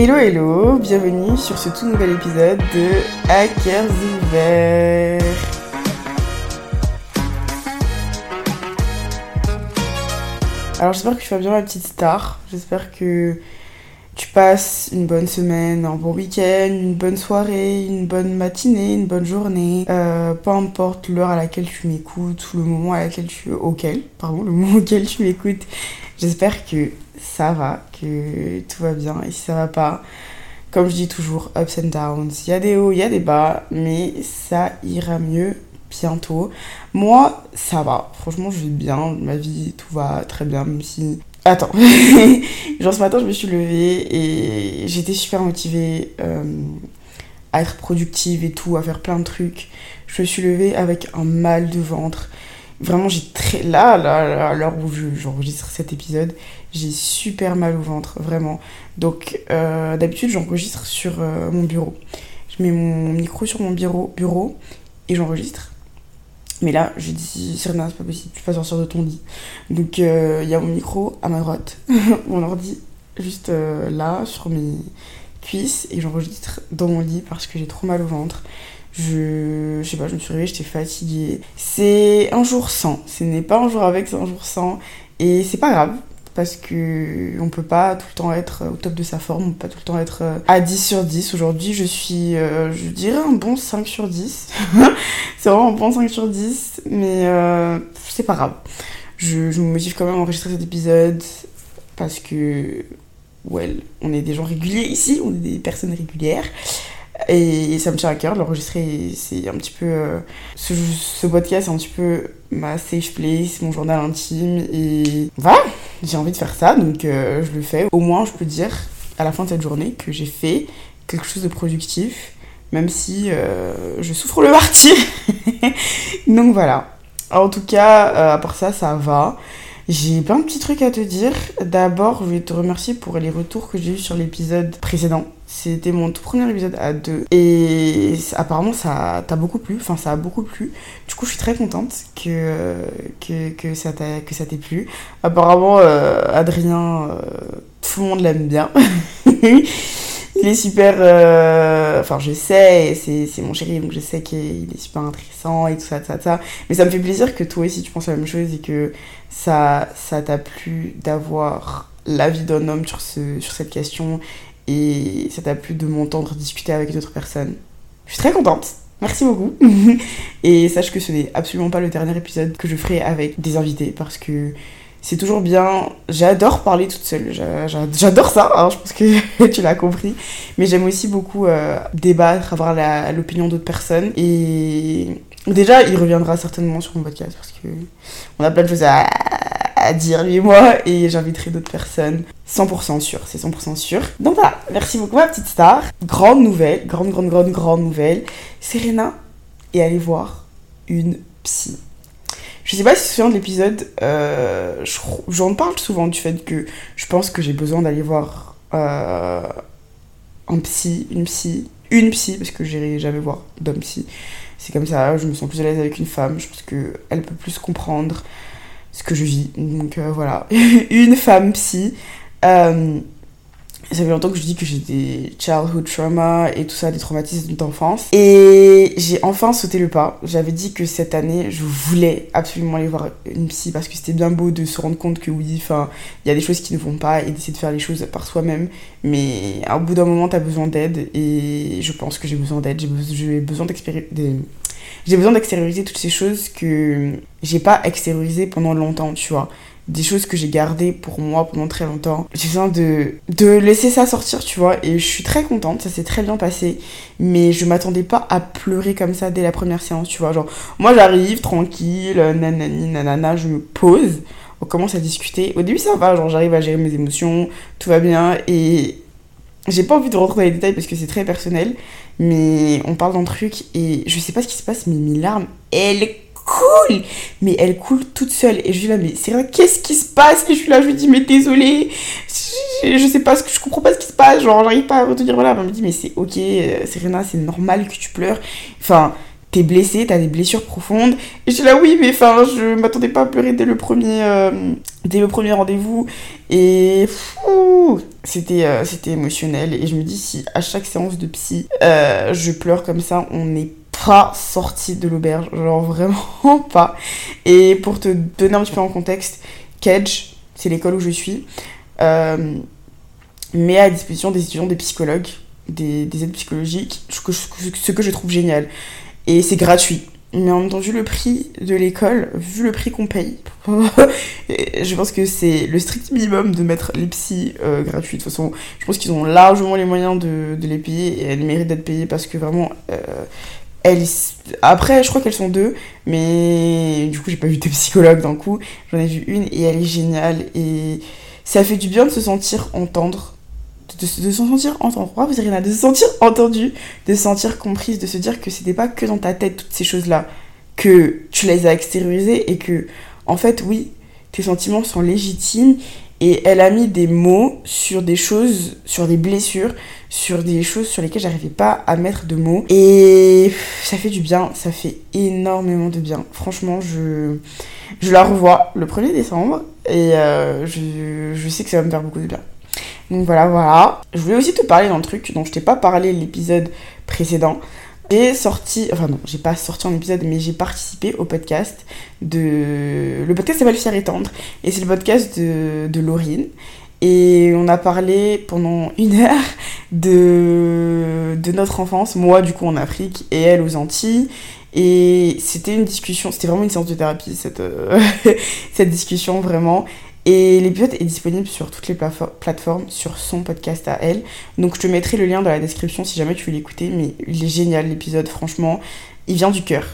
Hello hello, bienvenue sur ce tout nouvel épisode de Hackers ouverts. Alors j'espère que tu vas bien ma petite star, j'espère que tu passes une bonne semaine, un bon week-end, une bonne soirée, une bonne matinée, une bonne journée, euh, peu importe l'heure à laquelle tu m'écoutes ou le moment à laquelle tu pardon, le moment auquel tu m'écoutes. J'espère que ça va, que tout va bien. Et si ça va pas, comme je dis toujours, ups and downs. Il y a des hauts, il y a des bas, mais ça ira mieux bientôt. Moi, ça va. Franchement, je vais bien. Ma vie, tout va très bien, même si. Attends. Genre ce matin, je me suis levée et j'étais super motivée euh, à être productive et tout, à faire plein de trucs. Je me suis levée avec un mal de ventre. Vraiment, j'ai très. Là, là, à l'heure où j'enregistre cet épisode, j'ai super mal au ventre, vraiment. Donc, euh, d'habitude, j'enregistre sur euh, mon bureau. Je mets mon micro sur mon bureau, bureau et j'enregistre. Mais là, j'ai dit, Serena, c'est pas possible, tu peux pas sortir de ton lit. Donc, euh, il y a mon micro à ma droite, mon ordi juste là, sur mes cuisses, et j'enregistre dans mon lit parce que j'ai trop mal au ventre. Je, je sais pas, je me suis réveillée, j'étais fatiguée. C'est un jour sans. Ce n'est pas un jour avec, c'est un jour sans. Et c'est pas grave parce que on peut pas tout le temps être au top de sa forme, on peut pas tout le temps être euh, à 10 sur 10. Aujourd'hui, je suis, euh, je dirais, un bon 5 sur 10. c'est vraiment un bon 5 sur 10, mais euh, c'est pas grave. Je, me motive quand même à enregistrer cet épisode parce que, well, on est des gens réguliers ici, on est des personnes régulières. Et ça me tient à cœur de l'enregistrer. C'est un petit peu. Euh, ce, ce, podcast, c'est un petit peu ma safe place, mon journal intime. Et voilà, j'ai envie de faire ça, donc euh, je le fais. Au moins, je peux dire à la fin de cette journée que j'ai fait quelque chose de productif, même si euh, je souffre le martyr. donc voilà. En tout cas, à part ça, ça va. J'ai plein de petits trucs à te dire. D'abord, je vais te remercier pour les retours que j'ai eu sur l'épisode précédent. C'était mon tout premier épisode à deux. Et apparemment, ça t'a beaucoup plu. Enfin, ça a beaucoup plu. Du coup, je suis très contente que, que, que ça t'ait plu. Apparemment, euh, Adrien, euh, tout le monde l'aime bien. il est super. Euh, enfin, je sais, c'est mon chéri, donc je sais qu'il est super intéressant et tout ça, tout ça, tout ça. Mais ça me fait plaisir que toi aussi tu penses la même chose et que ça ça t'a plu d'avoir l'avis d'un homme sur, ce, sur cette question et ça t'a plu de m'entendre discuter avec d'autres personnes. Je suis très contente. Merci beaucoup. et sache que ce n'est absolument pas le dernier épisode que je ferai avec des invités parce que c'est toujours bien. J'adore parler toute seule. J'adore ça, hein, je pense que tu l'as compris. Mais j'aime aussi beaucoup euh, débattre, avoir l'opinion d'autres personnes. Et déjà, il reviendra certainement sur mon podcast parce que on a plein de choses à, à dire, lui et moi. Et j'inviterai d'autres personnes. 100% sûr, c'est 100% sûr. Donc voilà, merci beaucoup ma petite star. Grande nouvelle, grande, grande, grande, grande nouvelle. Serena est allée voir une psy. Je sais pas si souviens de l'épisode, euh, j'en parle souvent du fait que je pense que j'ai besoin d'aller voir euh, un psy, une psy, une psy, parce que j'irai jamais voir d'homme psy. C'est comme ça, je me sens plus à l'aise avec une femme, je pense qu'elle peut plus comprendre ce que je vis. Donc euh, voilà, une femme psy. Euh, ça fait longtemps que je dis que j'ai des childhood trauma et tout ça, des traumatismes d'enfance. Et j'ai enfin sauté le pas. J'avais dit que cette année, je voulais absolument aller voir une psy parce que c'était bien beau de se rendre compte que oui, enfin, il y a des choses qui ne vont pas et d'essayer de faire les choses par soi-même. Mais au bout d'un moment, tu as besoin d'aide et je pense que j'ai besoin d'aide. J'ai besoin d'expérimenter j'ai besoin d'extérioriser toutes ces choses que j'ai pas extériorisées pendant longtemps, tu vois des choses que j'ai gardées pour moi pendant très longtemps. J'ai besoin de, de laisser ça sortir, tu vois. Et je suis très contente, ça s'est très bien passé. Mais je m'attendais pas à pleurer comme ça dès la première séance, tu vois. Genre, moi j'arrive tranquille, nanani, nanana, je me pose, on commence à discuter. Au début ça va, genre j'arrive à gérer mes émotions, tout va bien. Et j'ai pas envie de rentrer dans les détails parce que c'est très personnel. Mais on parle d'un truc et je sais pas ce qui se passe, mais mes larmes, elles cool Mais elle coule toute seule. Et je suis là, mais c'est qu'est-ce qui se passe? Et je suis là, je lui dis, mais désolé, je, sais pas ce que je comprends pas ce qui se passe. Genre, j'arrive pas à retenir. Voilà, elle me dit, mais c'est ok, euh, Serena, c'est normal que tu pleures. Enfin, t'es blessé, t'as des blessures profondes. Et j'étais là, oui, mais enfin, je m'attendais pas à pleurer dès le premier, euh, premier rendez-vous. Et c'était euh, c'était émotionnel. Et je me dis, si à chaque séance de psy, euh, je pleure comme ça, on n'est pas sorti de l'auberge. Genre vraiment pas. Et pour te donner un petit peu en contexte, Kedge, c'est l'école où je suis, met à disposition des étudiants des psychologues des, des aides psychologiques, ce que je trouve génial. Et c'est gratuit. Mais en même temps, vu le prix de l'école, vu le prix qu'on paye, je pense que c'est le strict minimum de mettre les psys euh, gratuits. De toute façon, je pense qu'ils ont largement les moyens de, de, les payer et elles méritent d'être payées parce que vraiment, euh, elles... Après, je crois qu'elles sont deux, mais du coup, j'ai pas vu de psychologue d'un coup. J'en ai vu une et elle est géniale et ça fait du bien de se sentir entendre de, se sentir entendre. vous de se sentir entendu, de se sentir comprise, de se dire que c'était pas que dans ta tête toutes ces choses-là, que tu les as extériorisées et que, en fait, oui, tes sentiments sont légitimes et elle a mis des mots sur des choses, sur des blessures, sur des choses sur lesquelles j'arrivais pas à mettre de mots. Et ça fait du bien, ça fait énormément de bien. Franchement, je, je la revois le 1er décembre et euh, je, je sais que ça va me faire beaucoup de bien. Donc voilà, voilà. Je voulais aussi te parler d'un truc dont je t'ai pas parlé l'épisode précédent. J'ai sorti, enfin non, j'ai pas sorti un épisode, mais j'ai participé au podcast de. Le podcast s'appelle Fier et Tendre, et c'est le podcast de, de Laurine. Et on a parlé pendant une heure de, notre enfance, moi du coup en Afrique et elle aux Antilles. Et c'était une discussion, c'était vraiment une séance de thérapie, cette, euh, cette discussion vraiment. Et l'épisode est disponible sur toutes les plateformes, sur son podcast à elle. Donc je te mettrai le lien dans la description si jamais tu veux l'écouter. Mais il est génial l'épisode, franchement. Il vient du cœur.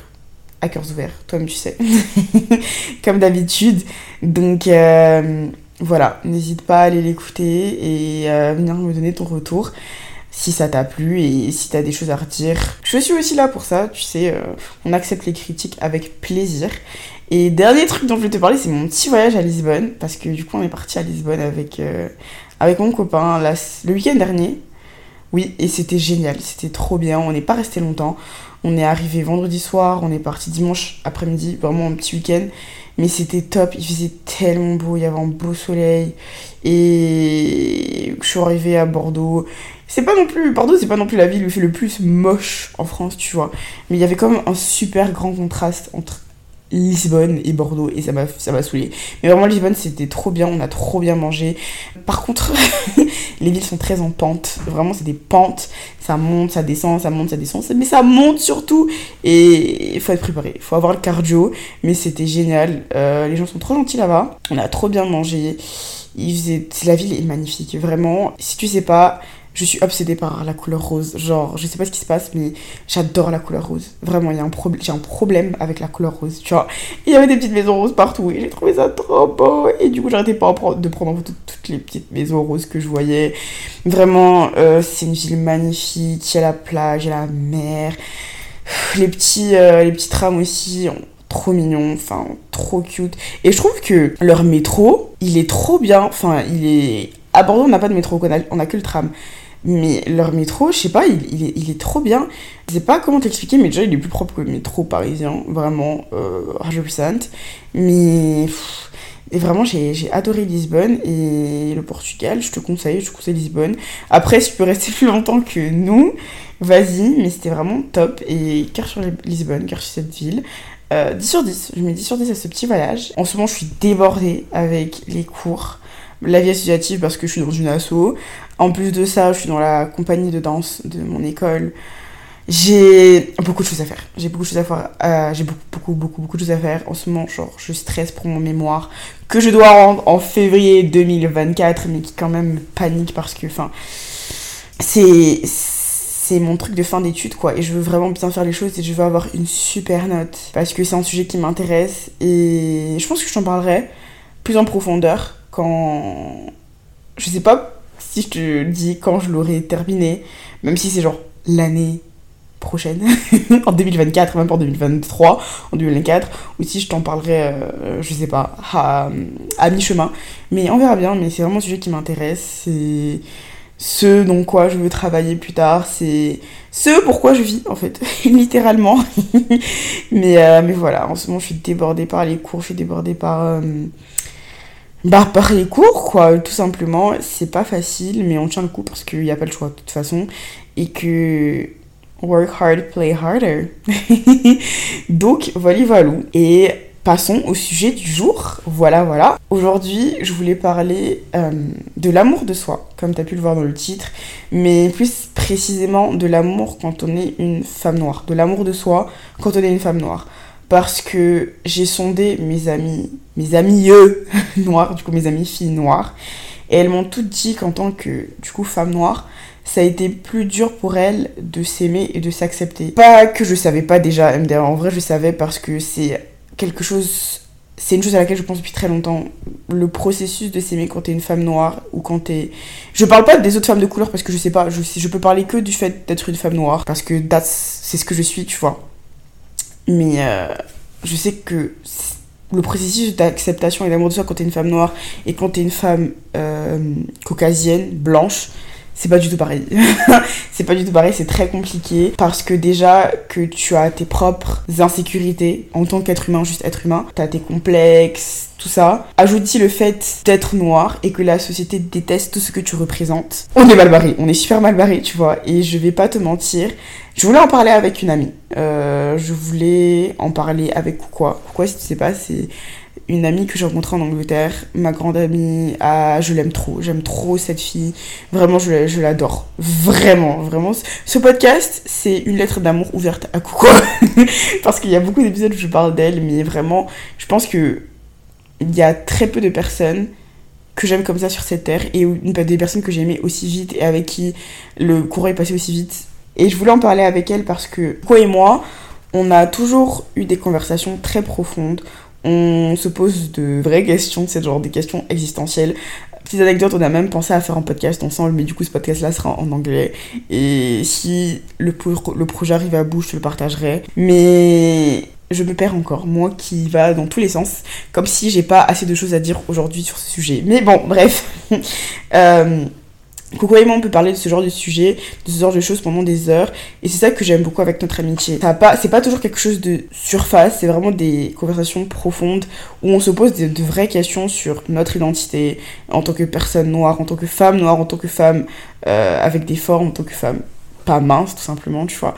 À cœurs ouverts, toi-même tu sais. Comme d'habitude. Donc euh, voilà, n'hésite pas à aller l'écouter et à venir me donner ton retour si ça t'a plu et si t'as des choses à redire. Je suis aussi là pour ça, tu sais, euh, on accepte les critiques avec plaisir. Et dernier truc dont je vais te parler, c'est mon petit voyage à Lisbonne, parce que du coup on est parti à Lisbonne avec, euh, avec mon copain le week-end dernier. Oui, et c'était génial, c'était trop bien, on n'est pas resté longtemps. On est arrivé vendredi soir, on est parti dimanche après-midi, vraiment un petit week-end. Mais c'était top, il faisait tellement beau, il y avait un beau soleil. Et je suis arrivée à Bordeaux. C'est pas non plus. Bordeaux, c'est pas non plus la ville où il fait le plus moche en France, tu vois. Mais il y avait comme un super grand contraste entre Lisbonne et Bordeaux et ça m'a ça saoulé. Mais vraiment Lisbonne c'était trop bien, on a trop bien mangé. Par contre, les villes sont très en pente. Vraiment c'est des pentes, ça monte, ça descend, ça monte, ça descend, mais ça monte surtout et il faut être préparé, il faut avoir le cardio, mais c'était génial. Euh, les gens sont trop gentils là-bas. On a trop bien mangé. Il faisait... La ville est magnifique, vraiment. Si tu sais pas, je suis obsédée par la couleur rose. Genre, je sais pas ce qui se passe, mais j'adore la couleur rose. Vraiment, il y a un problème, j'ai un problème avec la couleur rose, tu vois. Il y avait des petites maisons roses partout et j'ai trouvé ça trop beau. Et du coup, j'arrêtais pas de prendre en photo toutes les petites maisons roses que je voyais. Vraiment, euh, c'est une ville magnifique. Il y a la plage, il y a la mer. Les petits, euh, les petits trams aussi, trop mignons, enfin, trop cute. Et je trouve que leur métro, il est trop bien. Enfin, il est. À Bordeaux, on n'a pas de métro, on a, on a que le tram. Mais leur métro, je sais pas, il, est, trop bien. Je sais pas comment t'expliquer, mais déjà il est plus propre que le métro parisien, vraiment, euh, Mais et vraiment, j'ai adoré Lisbonne et le Portugal. Je te conseille, je te conseille Lisbonne. Après, si tu peux rester plus longtemps que nous, vas-y, mais c'était vraiment top. Et cœur sur Lisbonne, cœur sur cette ville. 10 euh, sur 10, je mets 10 sur 10 à ce petit voyage. En ce moment, je suis débordée avec les cours la vie associative parce que je suis dans une asso. En plus de ça, je suis dans la compagnie de danse de mon école. J'ai beaucoup de choses à faire. J'ai beaucoup de choses à faire. Euh, j'ai beaucoup, beaucoup, beaucoup, beaucoup de choses à faire. En ce moment, genre, je stresse pour mon mémoire que je dois rendre en février 2024, mais qui quand même panique parce que, c'est c'est mon truc de fin d'études quoi et je veux vraiment bien faire les choses et je veux avoir une super note parce que c'est un sujet qui m'intéresse et je pense que je t'en parlerai plus en profondeur quand. Je sais pas si je te dis quand je l'aurai terminé, même si c'est genre l'année prochaine, en 2024, même pas en 2023, en 2024, ou si je t'en parlerai, euh, je sais pas, à, mi-chemin. Mais on verra bien, mais c'est vraiment un sujet qui m'intéresse, c'est ce dont quoi je veux travailler plus tard, c'est ce pourquoi je vis en fait, littéralement. mais, euh, mais voilà, en ce moment je suis débordée par les cours, je suis débordée par, euh, bah, par les cours quoi, tout simplement. C'est pas facile, mais on tient le coup parce qu'il n'y a pas le choix de toute façon. Et que work hard, play harder. Donc voilà, voilà. Et passons au sujet du jour. Voilà, voilà. Aujourd'hui, je voulais parler euh, de l'amour de soi, comme tu as pu le voir dans le titre, mais plus précisément de l'amour quand on est une femme noire. De l'amour de soi quand on est une femme noire. Parce que j'ai sondé mes amis, mes amis eux noirs, du coup mes amis filles noires, et elles m'ont toutes dit qu'en tant que, du coup, femme noire, ça a été plus dur pour elles de s'aimer et de s'accepter. Pas que je savais pas déjà, en vrai je savais parce que c'est quelque chose c'est une chose à laquelle je pense depuis très longtemps. Le processus de s'aimer quand t'es une femme noire ou quand t'es. Je parle pas des autres femmes de couleur parce que je sais pas, je, je peux parler que du fait d'être une femme noire parce que c'est ce que je suis, tu vois. Mais euh, je sais que le processus d'acceptation et d'amour de soi quand t'es une femme noire et quand t'es une femme euh, caucasienne, blanche, c'est pas du tout pareil. c'est pas du tout pareil, c'est très compliqué parce que déjà que tu as tes propres insécurités en tant qu'être humain, juste être humain, t'as tes complexes, tout ça. Ajoute-y le fait d'être noir et que la société déteste tout ce que tu représentes. On est mal barré, on est super mal barré, tu vois. Et je vais pas te mentir, je voulais en parler avec une amie. Euh, je voulais en parler avec quoi Pourquoi si tu sais pas, c'est une amie que j'ai rencontrée en Angleterre, ma grande amie, ah, je l'aime trop, j'aime trop cette fille, vraiment je, l'adore, vraiment, vraiment. Ce podcast, c'est une lettre d'amour ouverte à Coucou, parce qu'il y a beaucoup d'épisodes où je parle d'elle, mais vraiment, je pense que il y a très peu de personnes que j'aime comme ça sur cette terre, et des personnes que j'ai aimées aussi vite, et avec qui le courant est passé aussi vite. Et je voulais en parler avec elle parce que, quoi et moi, on a toujours eu des conversations très profondes on se pose de vraies questions, c'est genre des questions existentielles. Petite anecdote, on a même pensé à faire un podcast ensemble, mais du coup ce podcast-là sera en anglais. Et si le, projet arrive à bout, je te le partagerai. Mais je me perds encore, moi qui va dans tous les sens, comme si j'ai pas assez de choses à dire aujourd'hui sur ce sujet. Mais bon, bref. euh, Coucou et moi, on peut parler de ce genre de sujet, de ce genre de choses pendant des heures. Et c'est ça que j'aime beaucoup avec notre amitié. Pas, c'est pas toujours quelque chose de surface, c'est vraiment des conversations profondes où on se pose de, vraies questions sur notre identité en tant que personne noire, en tant que femme noire, en tant que femme euh, avec des formes, en tant que femme pas mince, tout simplement, tu vois.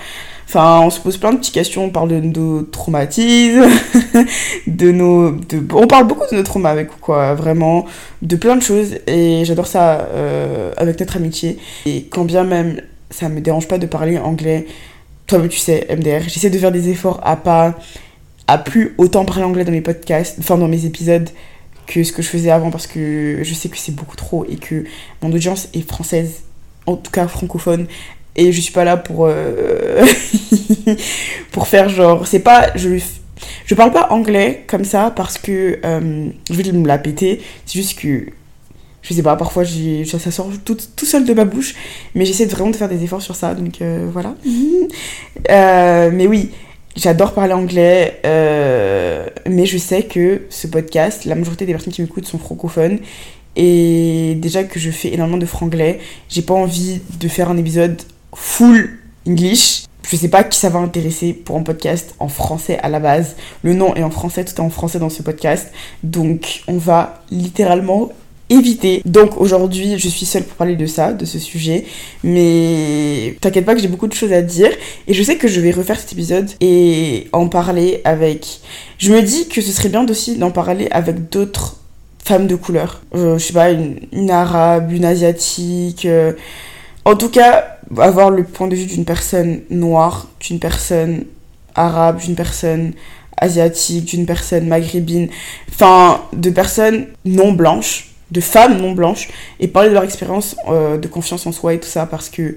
Enfin, on se pose plein de petites questions, on parle de nos traumatismes, de nos... De, on parle beaucoup de nos traumas avec quoi, vraiment, de plein de choses, et j'adore ça euh, avec notre amitié. Et quand bien même ça me dérange pas de parler anglais, toi tu sais, MDR, j'essaie de faire des efforts à pas... à plus autant parler anglais dans mes podcasts, enfin dans mes épisodes, que ce que je faisais avant, parce que je sais que c'est beaucoup trop, et que mon audience est française, en tout cas francophone, et je suis pas là pour euh, pour faire genre c'est pas je je parle pas anglais comme ça parce que euh, je vais me la péter. C'est juste que je sais pas parfois ça, ça sort tout, tout, seul de ma bouche mais j'essaie vraiment de faire des efforts sur ça donc euh, voilà. Mais oui J'adore parler anglais, mais je sais que ce podcast, la majorité des personnes qui m'écoutent sont francophones. Et déjà que je fais énormément de franglais, j'ai pas envie de faire un épisode full English. Je sais pas qui ça va intéresser pour un podcast en français à la base. Le nom est en français, tout est en français dans ce podcast. Donc on va littéralement éviter. Donc aujourd'hui, je suis seule pour parler de ça, de ce sujet. Mais t'inquiète pas que j'ai beaucoup de choses à dire. Et je sais que je vais refaire cet épisode et en parler avec... Je me dis que ce serait bien aussi d'en parler avec d'autres femmes de couleur. Euh, je sais pas, une, arabe, une asiatique. Euh, en tout cas, avoir le point de vue d'une personne noire, d'une personne arabe, d'une personne asiatique, d'une personne maghrébine, enfin, de personnes non blanches, de femmes non blanches, et parler de leur expérience euh, de confiance en soi et tout ça, parce que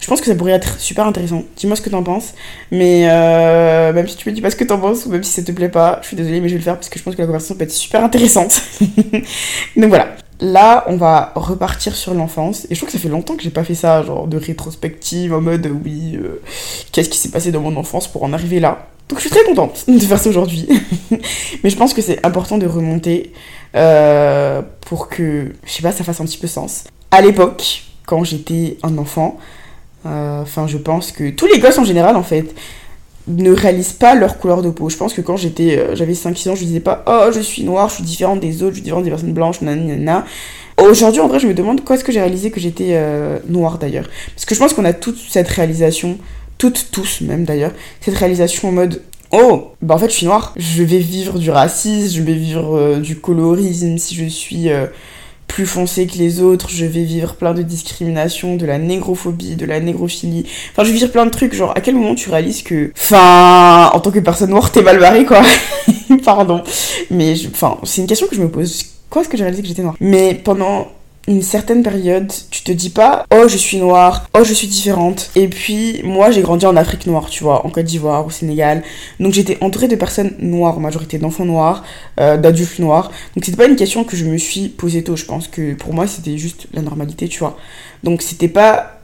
je pense que ça pourrait être super intéressant. Dis-moi ce que t'en penses. Mais euh, même si tu me dis pas ce que t'en penses, ou même si ça te plaît pas, je suis désolée, mais je vais le faire parce que je pense que la conversation peut être super intéressante. Donc voilà. Là, on va repartir sur l'enfance. Et je trouve que ça fait longtemps que j'ai pas fait ça, genre de rétrospective, en mode oui, euh, qu'est-ce qui s'est passé dans mon enfance pour en arriver là. Donc je suis très contente de faire ça aujourd'hui. Mais je pense que c'est important de remonter euh, pour que, je sais pas, ça fasse un petit peu sens. À l'époque, quand j'étais un enfant, Euh, Enfin, je pense que tous les gosses en général, en fait, ne réalisent pas leur couleur de peau. Je pense que quand j'étais, euh, j'avais 5-6 ans, je disais pas Oh, je suis noire, je suis différente des autres, je suis différente des personnes blanches, nanana. Aujourd'hui, en vrai, je me demande quand est-ce que j'ai réalisé que j'étais euh, noire d'ailleurs. Parce que je pense qu'on a toute cette réalisation, toutes, tous même d'ailleurs, cette réalisation en mode Oh, bah en fait, je suis noire. Je vais vivre du racisme, je vais vivre euh, du colorisme si je suis plus foncée que les autres. Je vais vivre plein de discrimination, de la négrophobie, de la négrophilie. Enfin, je vais vivre plein de trucs. Genre, à quel moment tu réalises que, enfin, en tant que personne noire, t'es mal barrée, quoi? Pardon. Mais, je- enfin, c'est une question que je me pose. Quand est-ce que j'ai réalisé que j'étais noire? Mais pendant une certaine période, tu te dis pas oh je suis noire, oh je suis différente. Et puis moi j'ai grandi en Afrique noire, tu vois, en Côte d'Ivoire, au Sénégal. Donc j'étais entourée de personnes noires, majorité d'enfants noirs, euh, d'adultes noirs. Donc c'était pas une question que je me suis posée tôt. Je pense que pour moi c'était juste la normalité, tu vois. Donc c'était pas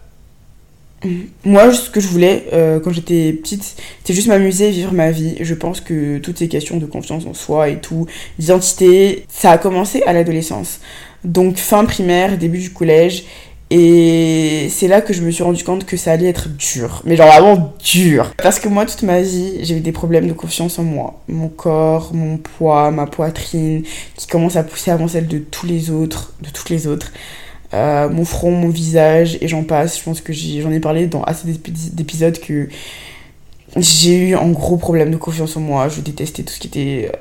moi, ce que je voulais euh, quand j'étais petite, c'était juste m'amuser, vivre ma vie. Je pense que toutes ces questions de confiance en soi et tout, d'identité, ça a commencé à l'adolescence. Donc fin primaire, début du collège. Et c'est là que je me suis rendu compte que ça allait être dur. Mais genre vraiment dur. Parce que moi, toute ma vie, j'ai eu des problèmes de confiance en moi. Mon corps, mon poids, ma poitrine, qui commence à pousser avant celle de tous les autres, de toutes les autres. Euh, mon front, mon visage, et j'en passe. Je pense que j'en ai parlé dans assez d'épi- d'épisodes que j'ai eu un gros problème de confiance en moi. Je détestais tout ce qui était euh,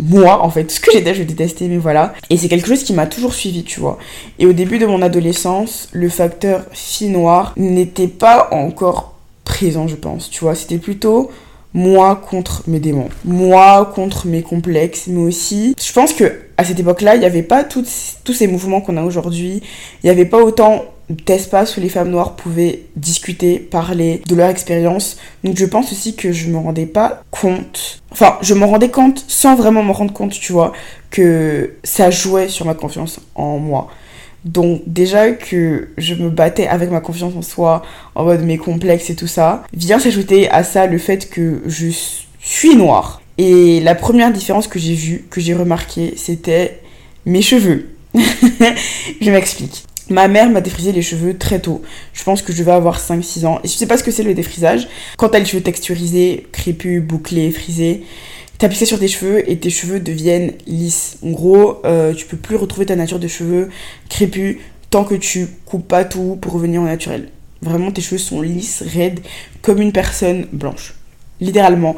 moi, en fait. Ce que j'étais, je détestais, mais voilà. Et c'est quelque chose qui m'a toujours suivi, tu vois. Et au début de mon adolescence, le facteur fille noire n'était pas encore présent, je pense, tu vois. C'était plutôt moi contre mes démons, moi contre mes complexes, mais aussi, je pense que à cette époque-là, il n'y avait pas tous ces mouvements qu'on a aujourd'hui, il n'y avait pas autant d'espace où les femmes noires pouvaient discuter, parler de leur expérience. Donc je pense aussi que je me rendais pas compte, enfin je m'en rendais compte sans vraiment me rendre compte, tu vois, que ça jouait sur ma confiance en moi. Donc déjà que je me battais avec ma confiance en soi, en mode mes complexes et tout ça, vient s'ajouter à ça le fait que je suis noire. Et la première différence que j'ai vue, que j'ai remarquée, c'était mes cheveux. je m'explique. Ma mère m'a défrisé les cheveux très tôt. Je pense que je vais avoir 5-6 ans. Et je sais pas ce que c'est le défrisage. Quand t'as les cheveux texturisés, crépus, bouclés, frisés, t'appliques ça sur tes cheveux et tes cheveux deviennent lisses. En gros, euh, tu peux plus retrouver ta nature de cheveux crépus tant que tu coupes pas tout pour revenir au naturel. Vraiment, tes cheveux sont lisses, raides, comme une personne blanche. Littéralement.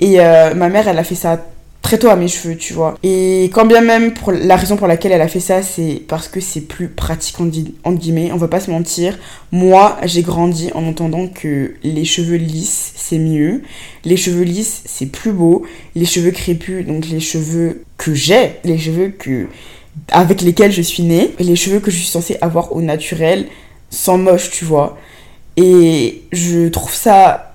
Et euh, ma mère, elle a fait ça très tôt à mes cheveux, tu vois. Et quand bien même, pour la raison pour laquelle elle a fait ça, c'est parce que c'est plus pratique, entre guillemets, on va pas se mentir. Moi, j'ai grandi en entendant que les cheveux lisses, c'est mieux. Les cheveux lisses, c'est plus beau. Les cheveux crépus, donc les cheveux que j'ai, les cheveux que avec lesquels je suis née, les cheveux que je suis censée avoir au naturel, sans moche, tu vois. Et je trouve ça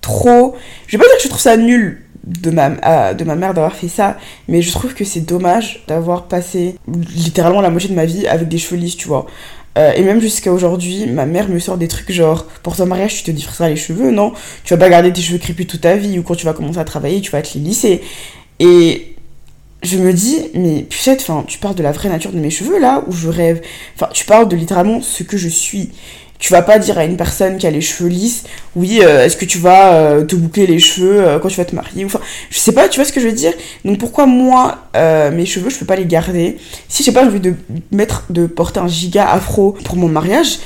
trop... Je vais pas dire que je trouve ça nul de ma, euh, de ma mère d'avoir fait ça, mais je trouve que c'est dommage d'avoir passé littéralement la moitié de ma vie avec des cheveux lisses, tu vois. Euh, et même jusqu'à aujourd'hui, ma mère me sort des trucs genre pour ton mariage, tu te diffuseras les cheveux, non? Tu vas pas garder tes cheveux crépus toute ta vie, ou quand tu vas commencer à travailler, tu vas te les lisser. Et je me dis, mais pucette, enfin, tu parles de la vraie nature de mes cheveux là, où je rêve. Enfin, tu parles de littéralement ce que je suis. Tu vas pas dire à une personne qui a les cheveux lisses, oui, euh, est-ce que tu vas euh, te boucler les cheveux euh, quand tu vas te marier Enfin, je sais pas, tu vois ce que je veux dire? Donc pourquoi moi, mes cheveux, je peux pas les garder? Si j'ai pas envie de mettre, de porter un giga afro pour mon mariage,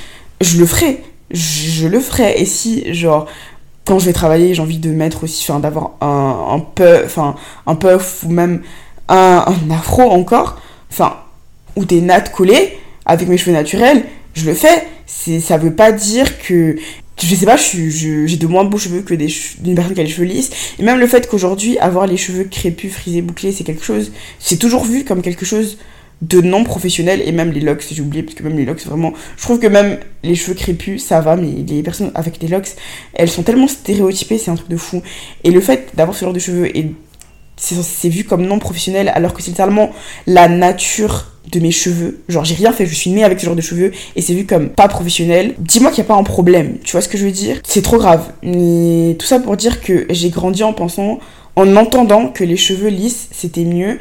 je le ferai. Je, je le ferai. Et si, genre, quand je vais travailler, j'ai envie de mettre aussi, enfin, d'avoir un, un puff, enfin, un puff ou même un, un afro encore, enfin, ou des nattes collées avec mes cheveux naturels, je le fais. Ça veut pas dire que, je sais pas, j'ai de moins beaux cheveux que d'une personne qui a les cheveux lisses. Et même le fait qu'aujourd'hui, avoir les cheveux crépus, frisés, bouclés, c'est quelque chose, c'est toujours vu comme quelque chose de non professionnel. Et même les locks, j'ai oublié, parce que même les locks, vraiment, je trouve que même les cheveux crépus, ça va, mais les personnes avec des locks, elles sont tellement stéréotypées, c'est un truc de fou. Et le fait d'avoir ce genre de cheveux c'est vu comme non professionnel alors que c'est littéralement la nature de mes cheveux. Genre j'ai rien fait, je suis née avec ce genre de cheveux et c'est vu comme pas professionnel. Dis-moi qu'il n'y a pas un problème, tu vois ce que je veux dire? C'est trop grave. Mais tout ça pour dire que j'ai grandi en pensant, en entendant que les cheveux lisses c'était mieux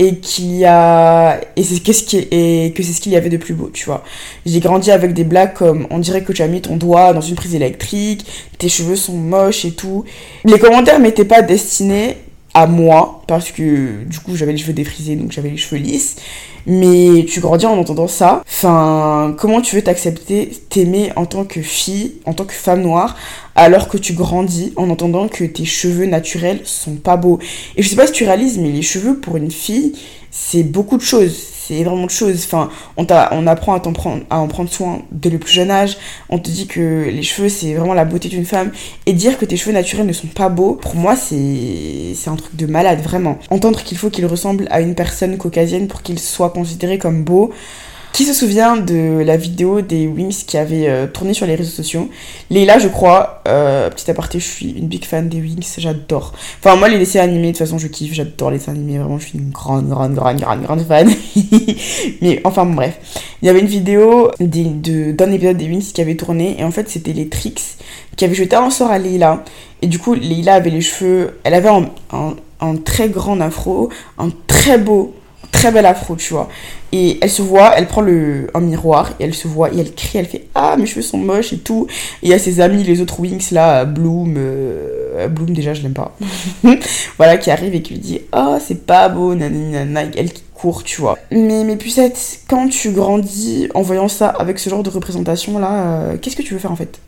et qu'il y a et c'est qu'est-ce qui que c'est ce qu'il y avait de plus beau tu vois j'ai grandi avec des blagues comme on dirait que tu as mis ton doigt dans une prise électrique tes cheveux sont moches et tout les commentaires m'étaient pas destinés à moi parce que du coup j'avais les cheveux défrisés donc j'avais les cheveux lisses mais tu grandis en entendant ça. Enfin comment tu veux t'accepter t'aimer en tant que fille en tant que femme noire alors que tu grandis en entendant que tes cheveux naturels sont pas beaux? Et je sais pas si tu réalises mais les cheveux pour une fille c'est beaucoup de choses c'est énormément de choses. Enfin, on, on apprend à, en prendre, à en prendre soin dès le plus jeune âge. On te dit que les cheveux, c'est vraiment la beauté d'une femme. Et dire que tes cheveux naturels ne sont pas beaux, pour moi, c'est un truc de malade, vraiment. Entendre qu'il faut qu'ils ressemblent à une personne caucasienne pour qu'ils soient considérés comme beaux, qui se souvient de la vidéo des Wings qui avait euh, tourné sur les réseaux sociaux? Leila, je crois, euh, petit aparté, je suis une big fan des Wings, j'adore. Enfin, moi, les dessins animés, de toute façon, je kiffe, j'adore les dessins animés, vraiment, je suis une grande, grande, grande, grande, grande fan. Mais enfin, bref. Il y avait une vidéo d'un épisode des Wings qui avait tourné, et en fait, c'était les tricks qui avaient jeté un sort à Leila. Et du coup, Leila avait les cheveux, elle avait un, un très grand afro, un très beau très belle afro, tu vois. Et elle se voit, elle prend le, un miroir et elle se voit et elle crie, elle fait Ah, mes cheveux sont moches et tout. Et il y a ses amis, les autres Wings là, Bloom, euh, Bloom déjà, je l'aime pas. voilà, qui arrive et qui lui dit Ah, oh, c'est pas beau, nanana, elle qui court, tu vois. Mais mes pucettes, quand tu grandis en voyant ça avec ce genre de représentation là, euh, qu'est-ce que tu veux faire en fait?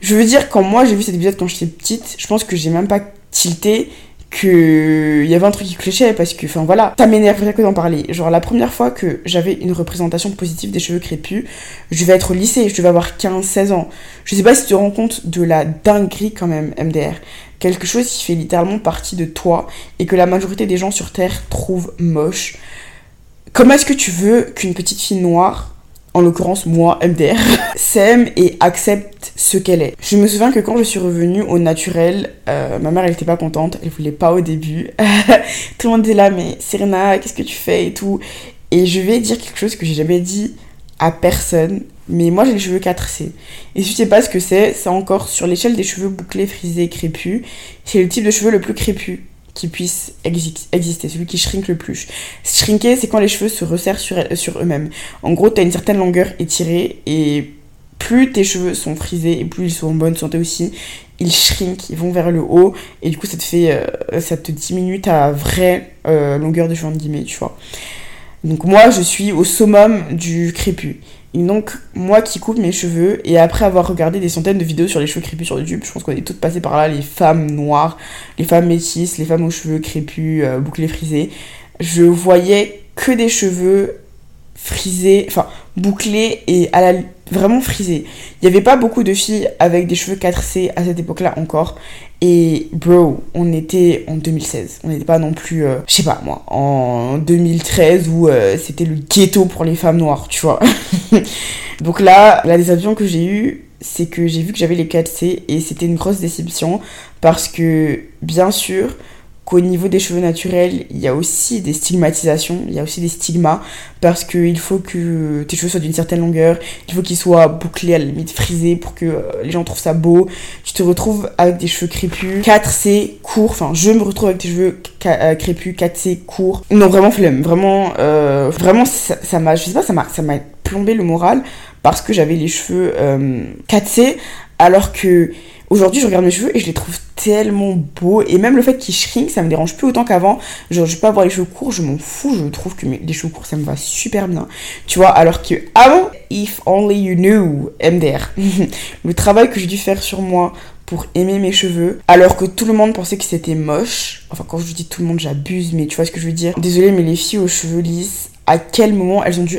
Je veux dire, quand moi j'ai vu cet épisode quand j'étais petite, je pense que j'ai même pas tilté qu'il y avait un truc qui clochait parce que, enfin voilà, ça m'énerve rien que d'en parler. Genre, la première fois que j'avais une représentation positive des cheveux crépus, je vais être au lycée, je devais avoir 15-16 ans. Je sais pas si tu te rends compte de la dinguerie quand même, MDR. Quelque chose qui fait littéralement partie de toi et que la majorité des gens sur Terre trouvent moche. Comment est-ce que tu veux qu'une petite fille noire en l'occurrence moi, MDR, s'aime et accepte ce qu'elle est. Je me souviens que quand je suis revenue au naturel, euh, ma mère elle était pas contente, elle voulait pas au début. tout le monde était là, mais Serena, qu'est-ce que tu fais et tout. Et je vais dire quelque chose que j'ai jamais dit à personne, mais moi j'ai les cheveux 4C. Et si tu sais pas ce que c'est, c'est encore sur l'échelle des cheveux bouclés, frisés, crépus. C'est le type de cheveux le plus crépus qui puisse exister, celui qui shrink le plus. Shrinker, c'est quand les cheveux se resserrent sur, eux-mêmes. En gros, tu as une certaine longueur étirée et plus tes cheveux sont frisés et plus ils sont en bonne santé aussi, ils shrink, ils vont vers le haut et du coup ça te fait euh, ça te diminue ta vraie euh, longueur de cheveux en guillemets, tu vois. Donc moi je suis au summum du crépus. Donc, moi qui coupe mes cheveux, et après avoir regardé des centaines de vidéos sur les cheveux crépus sur YouTube, je pense qu'on est toutes passées par là, les femmes noires, les femmes métisses, les femmes aux cheveux crépus, euh, bouclés frisés, je voyais que des cheveux frisés, enfin bouclés et à la vraiment frisés. Il n'y avait pas beaucoup de filles avec des cheveux 4C à cette époque-là encore. Et bro, on était en 2016. On n'était pas non plus, euh, je sais pas moi, en 2013 où euh, c'était le ghetto pour les femmes noires, tu vois. Donc là, la déception que j'ai eue, c'est que j'ai vu que j'avais les 4C et c'était une grosse déception parce que, bien sûr, qu'au niveau des cheveux naturels, il y a aussi des stigmatisations, il y a aussi des stigmas, parce qu'il faut que tes cheveux soient d'une certaine longueur, il faut qu'ils soient bouclés à la limite frisés pour que euh, les gens trouvent ça beau. Tu te retrouves avec des cheveux crépus, 4C courts, enfin je me retrouve avec tes cheveux euh, crépus, 4C courts. Non, vraiment flemme, vraiment, euh, vraiment ça m'a, je sais pas, ça m'a, plombé le moral parce que j'avais les cheveux 4C alors que Aujourd'hui, je regarde mes cheveux et je les trouve tellement beaux. Et même le fait qu'ils shrink, ça me dérange plus autant qu'avant. Genre, je peux avoir les cheveux courts, je m'en fous. Je trouve que les cheveux courts, ça me va super bien. Tu vois, alors que avant, if only you knew, MDR, le travail que j'ai dû faire sur moi pour aimer mes cheveux, alors que tout le monde pensait que c'était moche. Enfin, quand je dis tout le monde, j'abuse, mais tu vois ce que je veux dire. Désolée, mais les filles aux cheveux lisses, à quel moment elles ont dû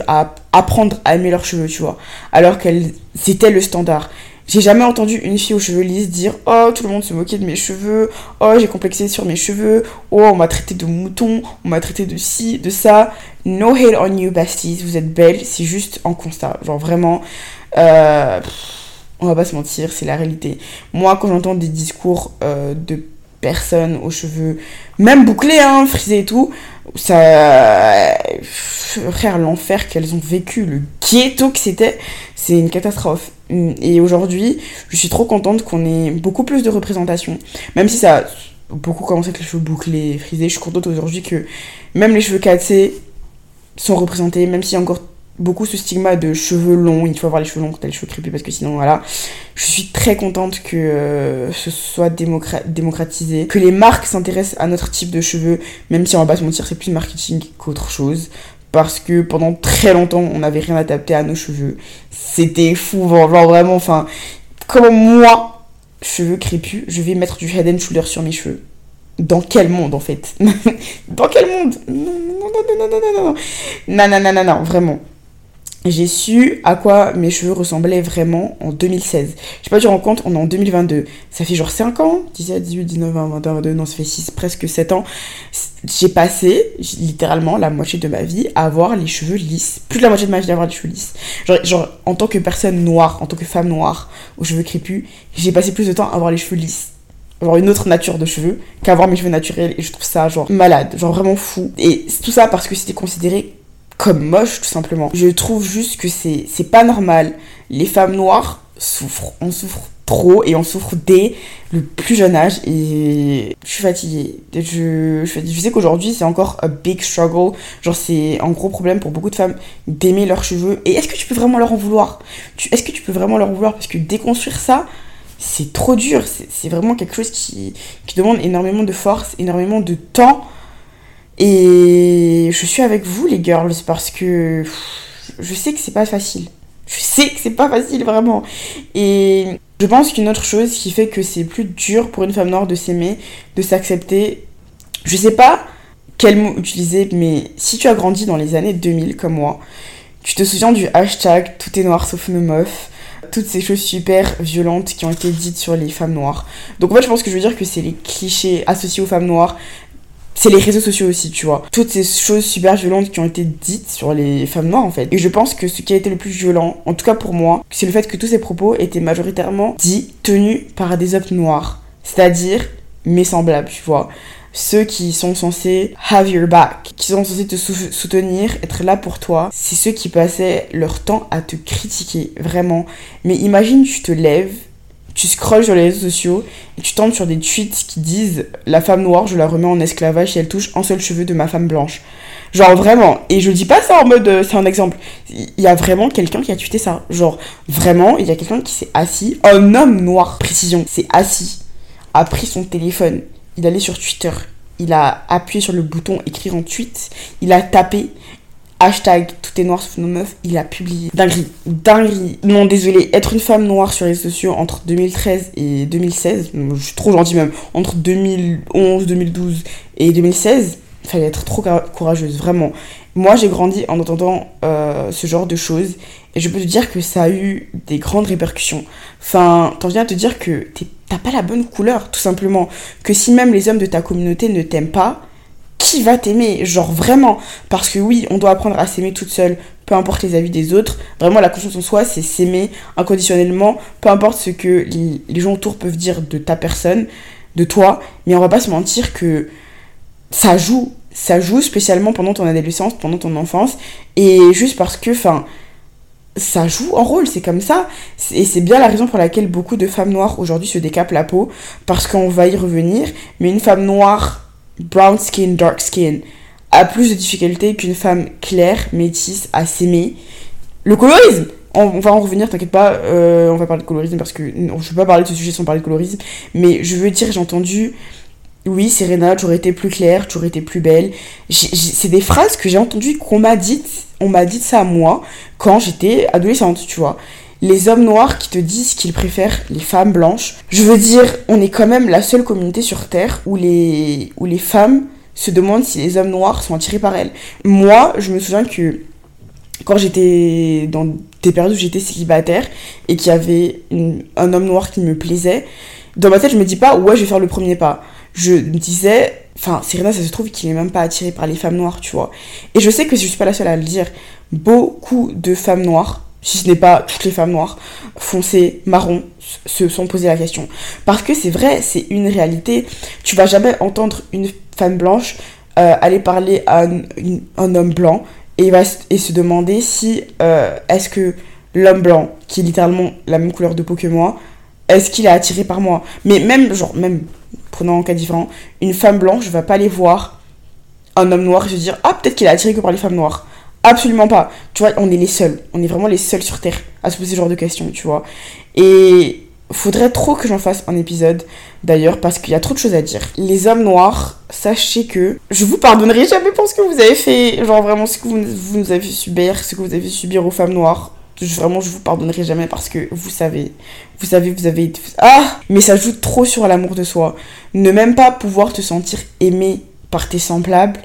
apprendre à aimer leurs cheveux, tu vois, alors qu'elles étaient le standard. J'ai jamais entendu une fille aux cheveux lisses dire Oh, tout le monde se moquait de mes cheveux. Oh, j'ai complexé sur mes cheveux. Oh, on m'a traité de mouton. On m'a traité de ci, de ça. No hate on you, besties. Vous êtes belle. C'est juste en constat. Genre vraiment. Euh, on va pas se mentir, c'est la réalité. Moi, quand j'entends des discours euh, de personnes aux cheveux, même bouclés, hein, frisés et tout, ça. Frère, l'enfer qu'elles ont vécu, le ghetto que c'était, c'est une catastrophe. Et aujourd'hui, je suis trop contente qu'on ait beaucoup plus de représentation. Même si ça beaucoup commencé avec les cheveux bouclés, frisés. Je suis contente aujourd'hui que même les cheveux cassés sont représentés, même s'il y a encore beaucoup ce stigma de cheveux longs, il faut avoir les cheveux longs quand t'as les cheveux crépus parce que sinon voilà. Je suis très contente que euh, ce soit démocratisé, que les marques s'intéressent à notre type de cheveux, même si on va pas se mentir, c'est plus marketing qu'autre chose. Parce que pendant très longtemps, on n'avait rien adapté à nos cheveux. C'était fou, genre vraiment, enfin, comme moi, cheveux crépus, je vais mettre du head and shoulder sur mes cheveux. Dans quel monde en fait Dans quel monde Non, non, non, non, non, non, non, non, non, non, non, non, vraiment j'ai su à quoi mes cheveux ressemblaient vraiment en 2016. Je sais pas, tu rends compte, on est en 2022. Ça fait genre 5 ans, 17, 18, 19, 20, 21, 22, non, ça fait 6, presque 7 ans. J'ai passé littéralement la moitié de ma vie à avoir les cheveux lisses. Plus de la moitié de ma vie à avoir les cheveux lisses. Genre, en tant que personne noire, en tant que femme noire, aux cheveux crépus, j'ai passé plus de temps à avoir les cheveux lisses avoir une autre nature de cheveux qu'avoir mes cheveux naturels et je trouve ça genre malade genre vraiment fou et tout ça parce que c'était considéré comme moche tout simplement. Je trouve juste que c'est pas normal. Les femmes noires souffrent, on souffre trop et on souffre dès le plus jeune âge et je suis fatiguée. Je, je, sais qu'aujourd'hui c'est encore un big struggle, genre c'est un gros problème pour beaucoup de femmes d'aimer leurs cheveux et est-ce que tu peux vraiment leur en vouloir? Est-ce que tu peux vraiment leur en vouloir? Parce que déconstruire ça c'est trop dur, c'est vraiment quelque chose qui, qui demande énormément de force, énormément de temps et je suis avec vous, les girls, parce que je sais que c'est pas facile. Je sais que c'est pas facile, vraiment. Et je pense qu'une autre chose qui fait que c'est plus dur pour une femme noire de s'aimer, de s'accepter, je sais pas quel mot utiliser, mais si tu as grandi dans les années 2000 comme moi, tu te souviens du hashtag tout est noir sauf nos meufs, toutes ces choses super violentes qui ont été dites sur les femmes noires. Donc en fait, je pense que je veux dire que c'est les clichés associés aux femmes noires, c'est les réseaux sociaux aussi, tu vois. Toutes ces choses super violentes qui ont été dites sur les femmes noires, en fait. Et je pense que ce qui a été le plus violent, en tout cas pour moi, c'est le fait que tous ces propos étaient majoritairement dits, tenus par des hommes noirs. C'est-à-dire mes semblables, tu vois. Ceux qui sont censés have your back, qui sont censés te soutenir, être là pour toi, c'est ceux qui passaient leur temps à te critiquer, vraiment. Mais imagine, tu te lèves tu scrolles sur les réseaux sociaux et tu tombes sur des tweets qui disent la femme noire, je la remets en esclavage si elle touche un seul cheveu de ma femme blanche. Genre vraiment, et je dis pas ça en mode euh, c'est un exemple. Il y a vraiment quelqu'un qui a tweeté ça. Genre vraiment, il y a quelqu'un qui s'est assis, un homme noir, précision, s'est assis, a pris son téléphone, il allait sur Twitter, il a appuyé sur le bouton écrire en tweet, il a tapé hashtag tout est noir sauf nos meufs, il a publié. Dinguerie, dinguerie. Non, désolé, être une femme noire sur les sociaux entre 2013 et 2016, je suis trop gentille même, entre 2011, 2012 et 2016, il fallait être trop courageuse, vraiment. Moi, j'ai grandi en entendant euh, ce genre de choses et je peux te dire que ça a eu des grandes répercussions. Enfin, t'en viens à te dire que t'as pas la bonne couleur, tout simplement. Que si même les hommes de ta communauté ne t'aiment pas, qui va t'aimer Genre vraiment. Parce que oui, on doit apprendre à s'aimer toute seule, peu importe les avis des autres. Vraiment, la confiance en soi, c'est s'aimer inconditionnellement, peu importe ce que les, gens autour peuvent dire de ta personne, de toi. Mais on va pas se mentir que ça joue. Ça joue spécialement pendant ton adolescence, pendant ton enfance. Et juste parce que, enfin, ça joue un rôle, c'est comme ça. Et c'est bien la raison pour laquelle beaucoup de femmes noires aujourd'hui se décapent la peau, parce qu'on va y revenir. Mais une femme noire brown skin, dark skin, a plus de difficultés qu'une femme claire, métisse, à s'aimer. Le colorisme on, va en revenir, t'inquiète pas, euh, on va parler de colorisme parce que non, je veux pas parler de ce sujet sans parler de colorisme, mais je veux dire, j'ai entendu, oui, Serena, tu aurais été plus claire, tu aurais été plus belle. C'est des phrases que j'ai entendues qu'on m'a dites, on m'a dit ça à moi quand j'étais adolescente, tu vois les hommes noirs qui te disent qu'ils préfèrent les femmes blanches. Je veux dire, on est quand même la seule communauté sur Terre où les, où les femmes se demandent si les hommes noirs sont attirés par elles. Moi, je me souviens que quand j'étais dans des périodes où j'étais célibataire et qu'il y avait un homme noir qui me plaisait, dans ma tête, je me dis pas, ouais, je vais faire le premier pas. Je me disais, enfin, Serena, ça se trouve qu'il est même pas attiré par les femmes noires, tu vois. Et je sais que je suis pas la seule à le dire. Beaucoup de femmes noires si ce n'est pas toutes les femmes noires, foncées, marron, se sont posées la question. Parce que c'est vrai, c'est une réalité. Tu vas jamais entendre une femme blanche euh, aller parler à un, homme blanc et, se demander si euh, est-ce que l'homme blanc, qui est littéralement la même couleur de peau que moi, est-ce qu'il est attiré par moi? Mais même, genre, même prenant un cas différent, une femme blanche va pas aller voir un homme noir et se dire ah peut-être qu'il est attiré que par les femmes noires. Absolument pas. Tu vois, on est les seuls. On est vraiment les seuls sur Terre à se poser ce genre de questions, tu vois. Et faudrait trop que j'en fasse un épisode, d'ailleurs, parce qu'il y a trop de choses à dire. Les hommes noirs, sachez que je vous pardonnerai jamais pour ce que vous avez fait. Genre vraiment ce que vous, vous nous avez subir, ce que vous avez subir aux femmes noires. Vraiment, je vous pardonnerai jamais parce que vous savez, vous savez, vous avez... Ah Mais ça joue trop sur l'amour de soi. Ne même pas pouvoir te sentir aimé par tes semblables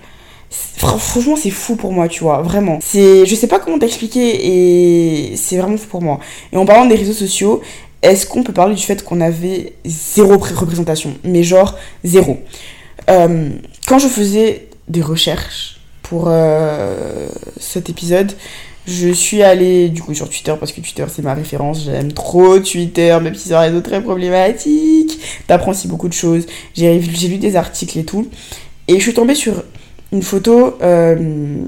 Franchement, c'est fou pour moi, tu vois, vraiment. C'est, je sais pas comment t'expliquer et c'est vraiment fou pour moi. Et en parlant des réseaux sociaux, est-ce qu'on peut parler du fait qu'on avait zéro représentation Mais genre zéro? Euh, quand je faisais des recherches pour euh, cet épisode, je suis allée du coup sur Twitter parce que Twitter c'est ma référence. J'aime trop Twitter, même si c'est un réseau très problématique. T'apprends aussi beaucoup de choses. J'ai lu des articles et tout. Et je suis tombée sur une photo euh,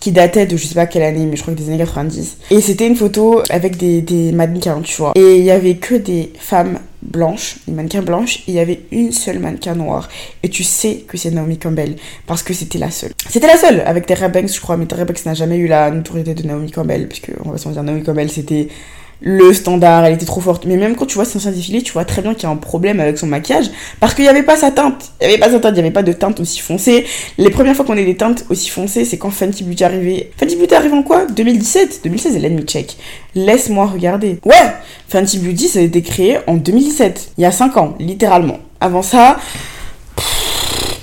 qui datait de je sais pas quelle année, mais je crois que des années 90. Et c'était une photo avec des, mannequins, tu vois. Et il y avait que des femmes blanches, des mannequins blanches, et il y avait une seule mannequin noire. Et tu sais que c'est Naomi Campbell, parce que c'était la seule. C'était la seule, avec Terra Banks, je crois, mais Terra Banks n'a jamais eu la notoriété de Naomi Campbell, puisque on va s'en dire, Naomi Campbell, c'était le standard, elle était trop forte. Mais même quand tu vois ancien défilé, tu vois très bien qu'il y a un problème avec son maquillage parce qu'il n'y avait pas sa teinte. Il n'y avait pas sa teinte, il n'y avait pas de teinte aussi foncée. Les premières fois qu'on a des teintes aussi foncées, c'est quand Fenty Beauty est arrivé. Fenty Beauty arrive en quoi? 2017 2016, let me check. Laisse-moi regarder. Ouais Fenty Beauty, ça a été créé en 2017. Il y a 5 ans, littéralement. Avant ça,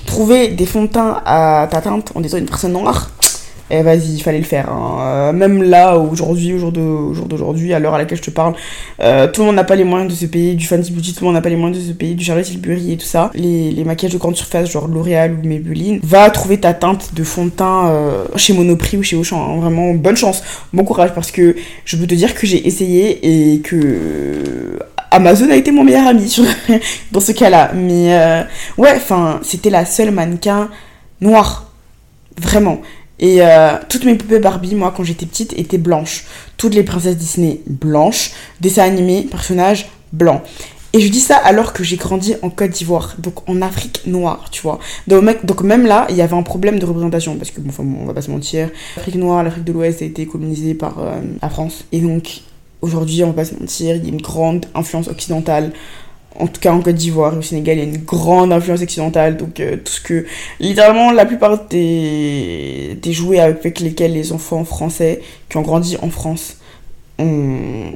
trouver des fonds de teint à ta teinte en étant une personne noire eh vas-y, il fallait le faire. Hein. Euh, même là, aujourd'hui, au jour d'aujourd'hui, à l'heure à laquelle je te parle, euh, tout le monde n'a pas les moyens de se payer du Fenty Beauty, tout le monde n'a pas les moyens de se payer du Charlotte Tilbury et tout ça. Les, les maquillages de grande surface, genre L'Oréal ou Maybelline, va trouver ta teinte de fond de teint euh, chez Monoprix ou chez Auchan. Hein. Vraiment, bonne chance, bon courage, parce que je peux te dire que j'ai essayé et que Amazon a été mon meilleur ami dans ce cas-là. Mais ouais, enfin, c'était la seule mannequin noire. Vraiment. Et euh, toutes mes poupées Barbie, moi, quand j'étais petite, étaient blanches. Toutes les princesses Disney blanches, dessins animés, personnages blancs. Et je dis ça alors que j'ai grandi en Côte d'Ivoire, donc en Afrique noire, tu vois. Donc, même là, il y avait un problème de représentation, parce que, bon, on va pas se mentir, l'Afrique noire, l'Afrique de l'Ouest a été colonisée par euh, la France. Et donc, aujourd'hui, on va pas se mentir, il y a une grande influence occidentale en tout cas en Côte d'Ivoire et au Sénégal, il y a une grande influence occidentale. Donc, euh, tout ce que. Littéralement, la plupart des, jouets avec lesquels les enfants français qui ont grandi en France ont,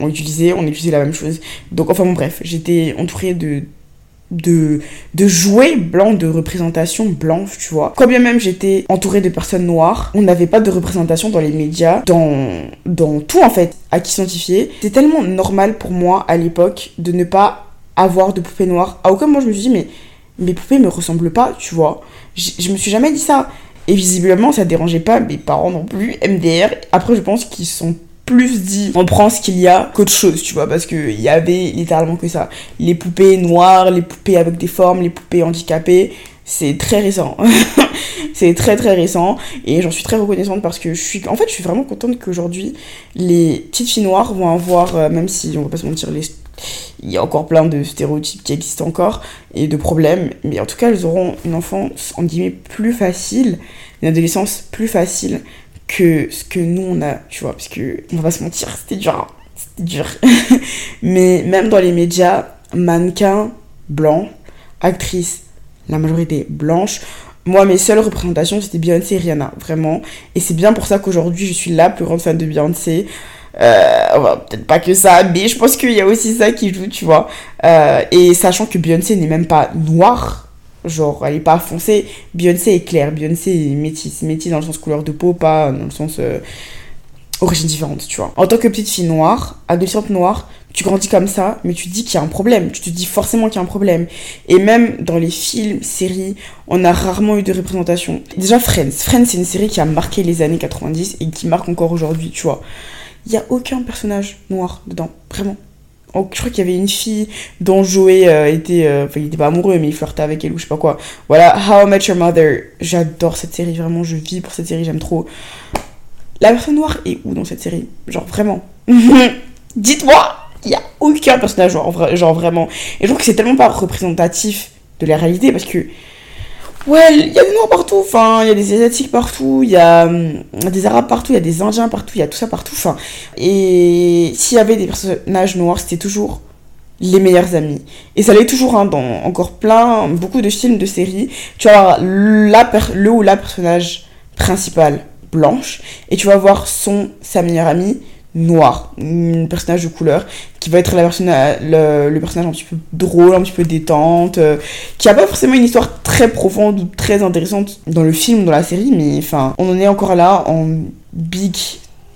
ont, utilisé, on utilisé la même chose. Donc, enfin, bon, bref, j'étais entourée de de, de jouets blancs, de représentation blanche, tu vois. Quand bien même j'étais entourée de personnes noires, on n'avait pas de représentation dans les médias, dans, dans tout en fait, à qui s'identifier. C'est tellement normal pour moi à l'époque de ne pas avoir de poupées noires. À aucun moment je me suis dit, mais mes poupées me ressemblent pas, tu vois. Je me suis jamais dit ça. Et visiblement, ça dérangeait pas mes parents non plus, MDR. Après, je pense qu'ils sont plus dit on prend ce qu'il y a qu'autre chose, tu vois, parce qu'il y avait littéralement que ça. Les poupées noires, les poupées avec des formes, les poupées handicapées, c'est très récent. c'est très très récent et j'en suis très reconnaissante parce que je suis en fait je suis vraiment contente qu'aujourd'hui les petites filles noires vont avoir euh, même si on va pas se mentir il y a encore plein de stéréotypes qui existent encore et de problèmes mais en tout cas elles auront une enfance en guillemets plus facile une adolescence plus facile que ce que nous on a, tu vois, parce que on va se mentir, c'était dur, hein. c'était dur. Mais même dans les médias, mannequin blanc, actrice, la majorité blanche. Moi, mes seules représentations, c'était Beyoncé et Rihanna, vraiment. Et c'est bien pour ça qu'aujourd'hui, je suis la plus grande fan de Beyoncé. Euh, peut-être pas que ça, mais je pense qu'il y a aussi ça qui joue, tu vois. Euh, et sachant que Beyoncé n'est même pas noire, genre elle est pas foncée. Beyoncé est claire, Beyoncé est métisse, métisse dans le sens couleur de peau, pas dans le sens euh, origine différente, tu vois. En tant que petite fille noire, adolescente noire, tu grandis comme ça, mais tu te dis qu'il y a un problème, tu te dis forcément qu'il y a un problème. Et même dans les films, séries, on a rarement eu de représentation. Déjà Friends, Friends c'est une série qui a marqué les années 90 et qui marque encore aujourd'hui, tu vois. Il y a aucun personnage noir dedans, vraiment. Je crois qu'il y avait une fille dont Joey euh, était. Euh, enfin, il était pas amoureux, mais il flirtait avec elle ou je sais pas quoi. Voilà, How I Met Your Mother. J'adore cette série, vraiment, je vis pour cette série, j'aime trop. La personne noire est où dans cette série? Genre, vraiment Dites-moi il y a aucun personnage genre, genre vraiment. Et je trouve que c'est tellement pas représentatif de la réalité parce que Ouais, il y a des noirs partout, enfin, il y a des asiatiques partout, il y a hum, des arabes partout, il y a des indiens partout, il y a tout ça partout, enfin. Et s'il y avait des personnages noirs, c'était toujours les meilleurs amis. Et ça l'est toujours hein, dans encore plein, beaucoup de films, de séries. Tu vas avoir le ou la personnage principal blanche et tu vas voir son, sa meilleure amie noir, un personnage de couleur, qui va être la le, personnage un petit peu drôle, un petit peu détente, euh, qui a pas forcément une histoire très profonde ou très intéressante dans le film, dans la série, mais enfin, on en est encore là en big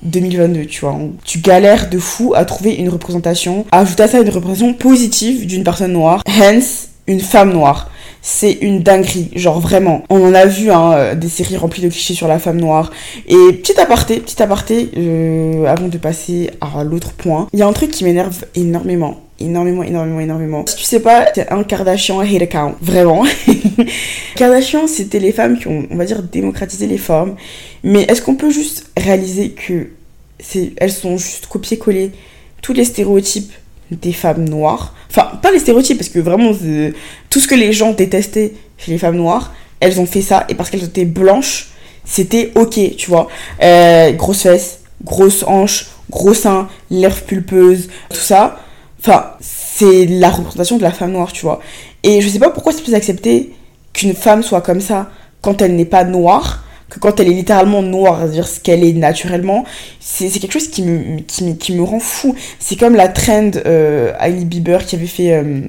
2022, tu vois. Tu galères de fou à trouver une représentation, à ajouter à ça une représentation positive d'une personne noire, hence une femme noire c'est une dinguerie, genre vraiment. On en a vu hein, euh, des séries remplies de clichés sur la femme noire. Et petit aparté, petit aparté, euh, avant de passer à l'autre point, il y a un truc qui m'énerve énormément. Énormément, énormément, énormément. Si tu sais pas, c'est un Kardashian hate account. Vraiment. Kardashian, c'était les femmes qui ont, on va dire, démocratisé les formes. Mais est-ce qu'on peut juste réaliser que elles sont juste copier-coller tous les stéréotypes des femmes noires. Enfin, pas les stéréotypes, parce que vraiment, tout ce que les gens détestaient chez les femmes noires, elles ont fait ça, et parce qu'elles étaient blanches, c'était ok, tu vois. Euh, grosses fesses, grosses hanches, gros seins, lèvres pulpeuses, tout ça. Enfin, c'est la représentation de la femme noire, tu vois. Et je sais pas pourquoi c'est plus accepté qu'une femme soit comme ça quand elle n'est pas noire que quand elle est littéralement noire, c'est-à-dire ce qu'elle est naturellement, c'est quelque chose qui me, rend fou. C'est comme la trend euh, Bieber qui avait fait... Euh,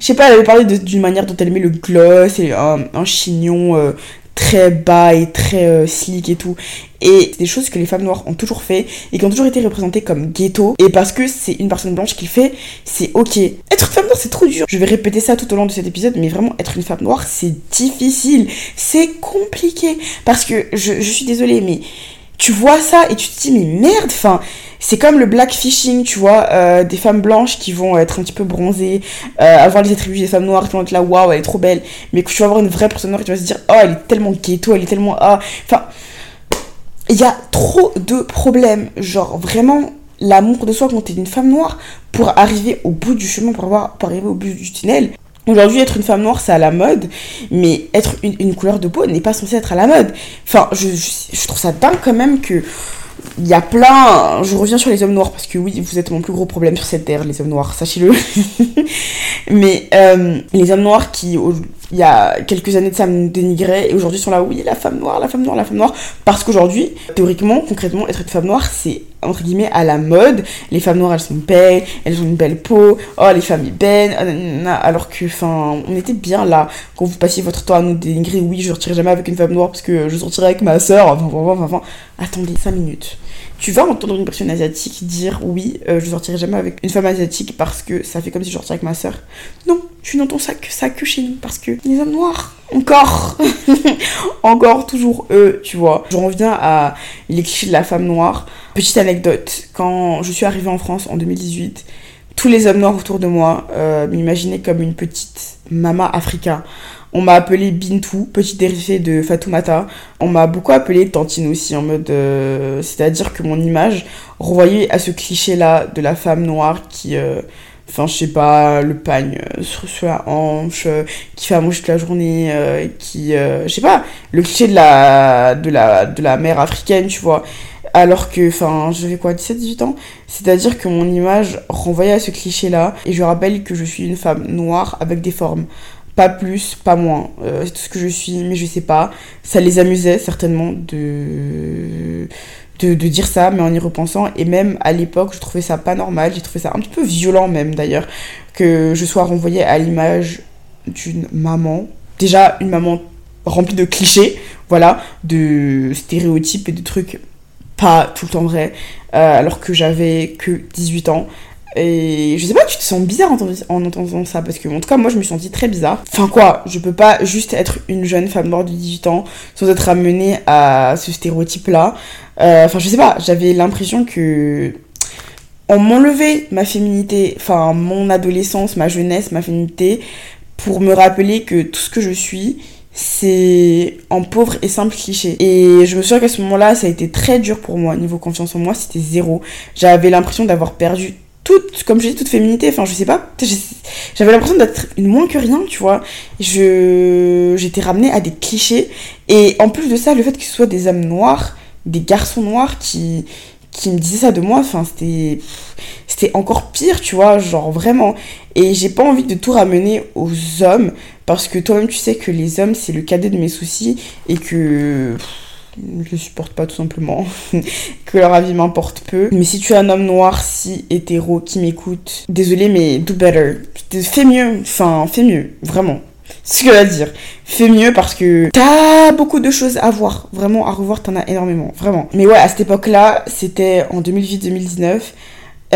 je sais pas, elle avait parlé d'une manière dont elle met le gloss et un, un chignon euh, très bas et très euh, slick et tout. Et c'est des choses que les femmes noires ont toujours fait et qui ont toujours été représentées comme ghetto. Et parce que c'est une personne blanche qui le fait, c'est ok. Être une femme noire, c'est trop dur. Je vais répéter ça tout au long de cet épisode, mais vraiment, être une femme noire, c'est difficile. C'est compliqué. Parce que je, je suis désolée, mais tu vois ça et tu te dis, mais merde, enfin c'est comme le blackfishing, tu vois, euh, des femmes blanches qui vont être un petit peu bronzées, euh, avoir les attributs des femmes noires qui vont être là, waouh, elle est trop belle, mais que tu vas avoir une vraie personne noire et tu vas se dire, oh, elle est tellement ghetto, elle est tellement. Ah. Enfin, il y a trop de problèmes. Genre, vraiment, l'amour de soi quand t'es une femme noire pour arriver au bout du chemin, pour, avoir, pour arriver au bout du tunnel. Aujourd'hui, être une femme noire, c'est à la mode, mais être une, couleur de peau n'est pas censé être à la mode. Enfin, je, trouve ça dingue quand même que il y a plein. Je reviens sur les hommes noirs parce que oui, vous êtes mon plus gros problème sur cette terre, les hommes noirs, sachez-le. Mais euh, les hommes noirs qui, il y a quelques années de ça, me dénigraient et aujourd'hui sont là, oui, la femme noire, la femme noire, la femme noire. Parce qu'aujourd'hui, théoriquement, concrètement, être une femme noire, c'est entre guillemets à la mode. Les femmes noires, elles sont belles, elles ont une belle peau. Oh, les femmes belles. Alors que, enfin, on était bien là. Quand vous passiez votre temps à nous dénigrer, oui, je sortirai jamais avec une femme noire parce que je sortirai avec ma soeur. Enfin, enfin, enfin, attendez 5 minutes. Tu vas entendre une personne asiatique dire oui, euh, je sortirai jamais avec une femme asiatique parce que ça fait comme si je sortais avec ma soeur. Non, tu n'entends que ça que chez nous parce que les hommes noirs, encore, encore toujours eux, tu vois. Je reviens à les clichés de la femme noire. Petite anecdote, quand je suis arrivée en France en 2018, tous les hommes noirs autour de moi euh, m'imaginaient comme une petite mama africaine on m'a appelé Bintou, petite dérivée de Fatoumata. On m'a beaucoup appelé Tantine aussi, en mode. Euh, c'est-à-dire que mon image renvoyait à ce cliché-là de la femme noire qui. Euh, enfin, je sais pas, le pagne euh, sur, la hanche, qui fait à manger toute la journée, qui. je sais pas, le cliché de la, de, la, de la mère africaine, tu vois. Alors que, enfin, j'avais quoi, 17-18 ans? C'est-à-dire que mon image renvoyait à ce cliché-là. Et je rappelle que je suis une femme noire avec des formes pas plus, pas moins. Euh, c'est tout ce que je suis, mais je sais pas. Ça les amusait certainement de, de, dire ça, mais en y repensant, et même à l'époque, je trouvais ça pas normal, j'ai trouvé ça un petit peu violent même d'ailleurs, que je sois renvoyée à l'image d'une maman. Déjà, une maman remplie de clichés, voilà, de stéréotypes et de trucs pas tout le temps vrais, euh, alors que j'avais que 18 ans. Et je sais pas, tu te sens bizarre en, entendant ça, parce que en tout cas, moi je me sentis très bizarre. Enfin quoi, je peux pas juste être une jeune femme noire de 18 ans sans être amenée à ce stéréotype-là. Euh, enfin, je sais pas, j'avais l'impression que on m'enlevait ma féminité, enfin mon adolescence, ma jeunesse, ma féminité, pour me rappeler que tout ce que je suis, c'est en pauvre et simple cliché. Et je me souviens qu'à ce moment-là, ça a été très dur pour moi. Niveau confiance en moi, c'était zéro. J'avais l'impression d'avoir perdu toute, comme je dis, toute féminité. Enfin, je sais pas. J'avais l'impression d'être une moins que rien, tu vois. J'étais ramenée à des clichés. Et en plus de ça, le fait que ce soit des hommes noirs, des garçons noirs qui, qui me disaient ça de moi, enfin, c'était, encore pire, tu vois, genre vraiment. Et j'ai pas envie de tout ramener aux hommes, parce que toi-même, tu sais que les hommes, c'est le cadet de mes soucis, et que je les supporte pas tout simplement, que leur avis m'importe peu. Mais si tu es un homme noir, si hétéro qui m'écoute, désolé mais do better. Fais mieux, enfin fais mieux, vraiment. Ce que veux dire. Fais mieux parce que t'as beaucoup de choses à voir. Vraiment, à revoir, t'en as énormément. Vraiment. Mais ouais, à cette époque-là, c'était en 2008-2019.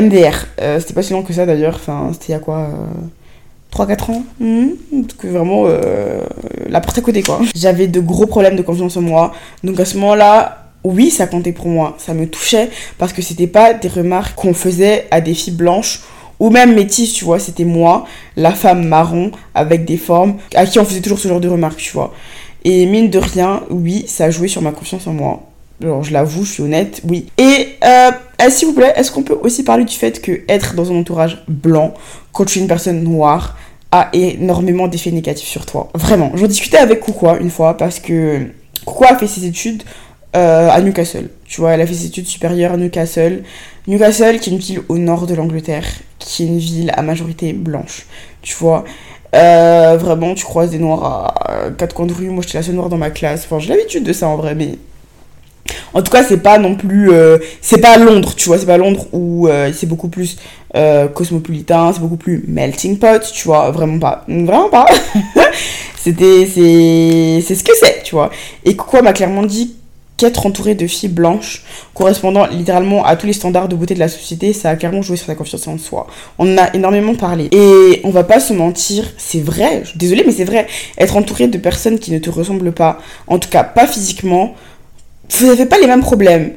MDR. Euh, c'était pas si long que ça d'ailleurs. Enfin, c'était il y a quoi euh, 3-4 ans? Hmm, que vraiment, euh, la porte à côté, quoi. J'avais de gros problèmes de confiance en moi. Donc à ce moment-là, oui, ça comptait pour moi. Ça me touchait parce que c'était pas des remarques qu'on faisait à des filles blanches ou même métisses, tu vois. C'était moi, la femme marron avec des formes, à qui on faisait toujours ce genre de remarques, tu vois. Et mine de rien, oui, ça a joué sur ma confiance en moi. Alors, je l'avoue, je suis honnête, oui. Et, euh, s'il vous plaît, est-ce qu'on peut aussi parler du fait que être dans un entourage blanc, quand une personne noire, a énormément d'effets négatifs sur toi? Vraiment. J'en discutais avec Koukoua une fois parce que Koukoua a fait ses études euh, à Newcastle. Tu vois, elle a fait ses études supérieures à Newcastle. Newcastle, qui est une ville au nord de l'Angleterre, qui est une ville à majorité blanche. Tu vois. Euh, vraiment, tu croises des noirs à quatre coins de rue. Moi, j'étais la seule noire dans ma classe. Enfin, j'ai l'habitude de ça en vrai, mais en tout cas, c'est pas non plus. Euh, c'est pas Londres, tu vois. C'est pas Londres où euh, c'est beaucoup plus euh, cosmopolitain, c'est beaucoup plus melting pot, tu vois. Vraiment pas. Vraiment pas. C'était. C'est ce que c'est, tu vois. Et quoi m'a clairement dit qu'être entouré de filles blanches, correspondant littéralement à tous les standards de beauté de la société, ça a clairement joué sur ta confiance en soi. On en a énormément parlé. Et on va pas se mentir, c'est vrai, désolé, mais c'est vrai. Être entouré de personnes qui ne te ressemblent pas, en tout cas pas physiquement, vous n'avez pas les mêmes problèmes.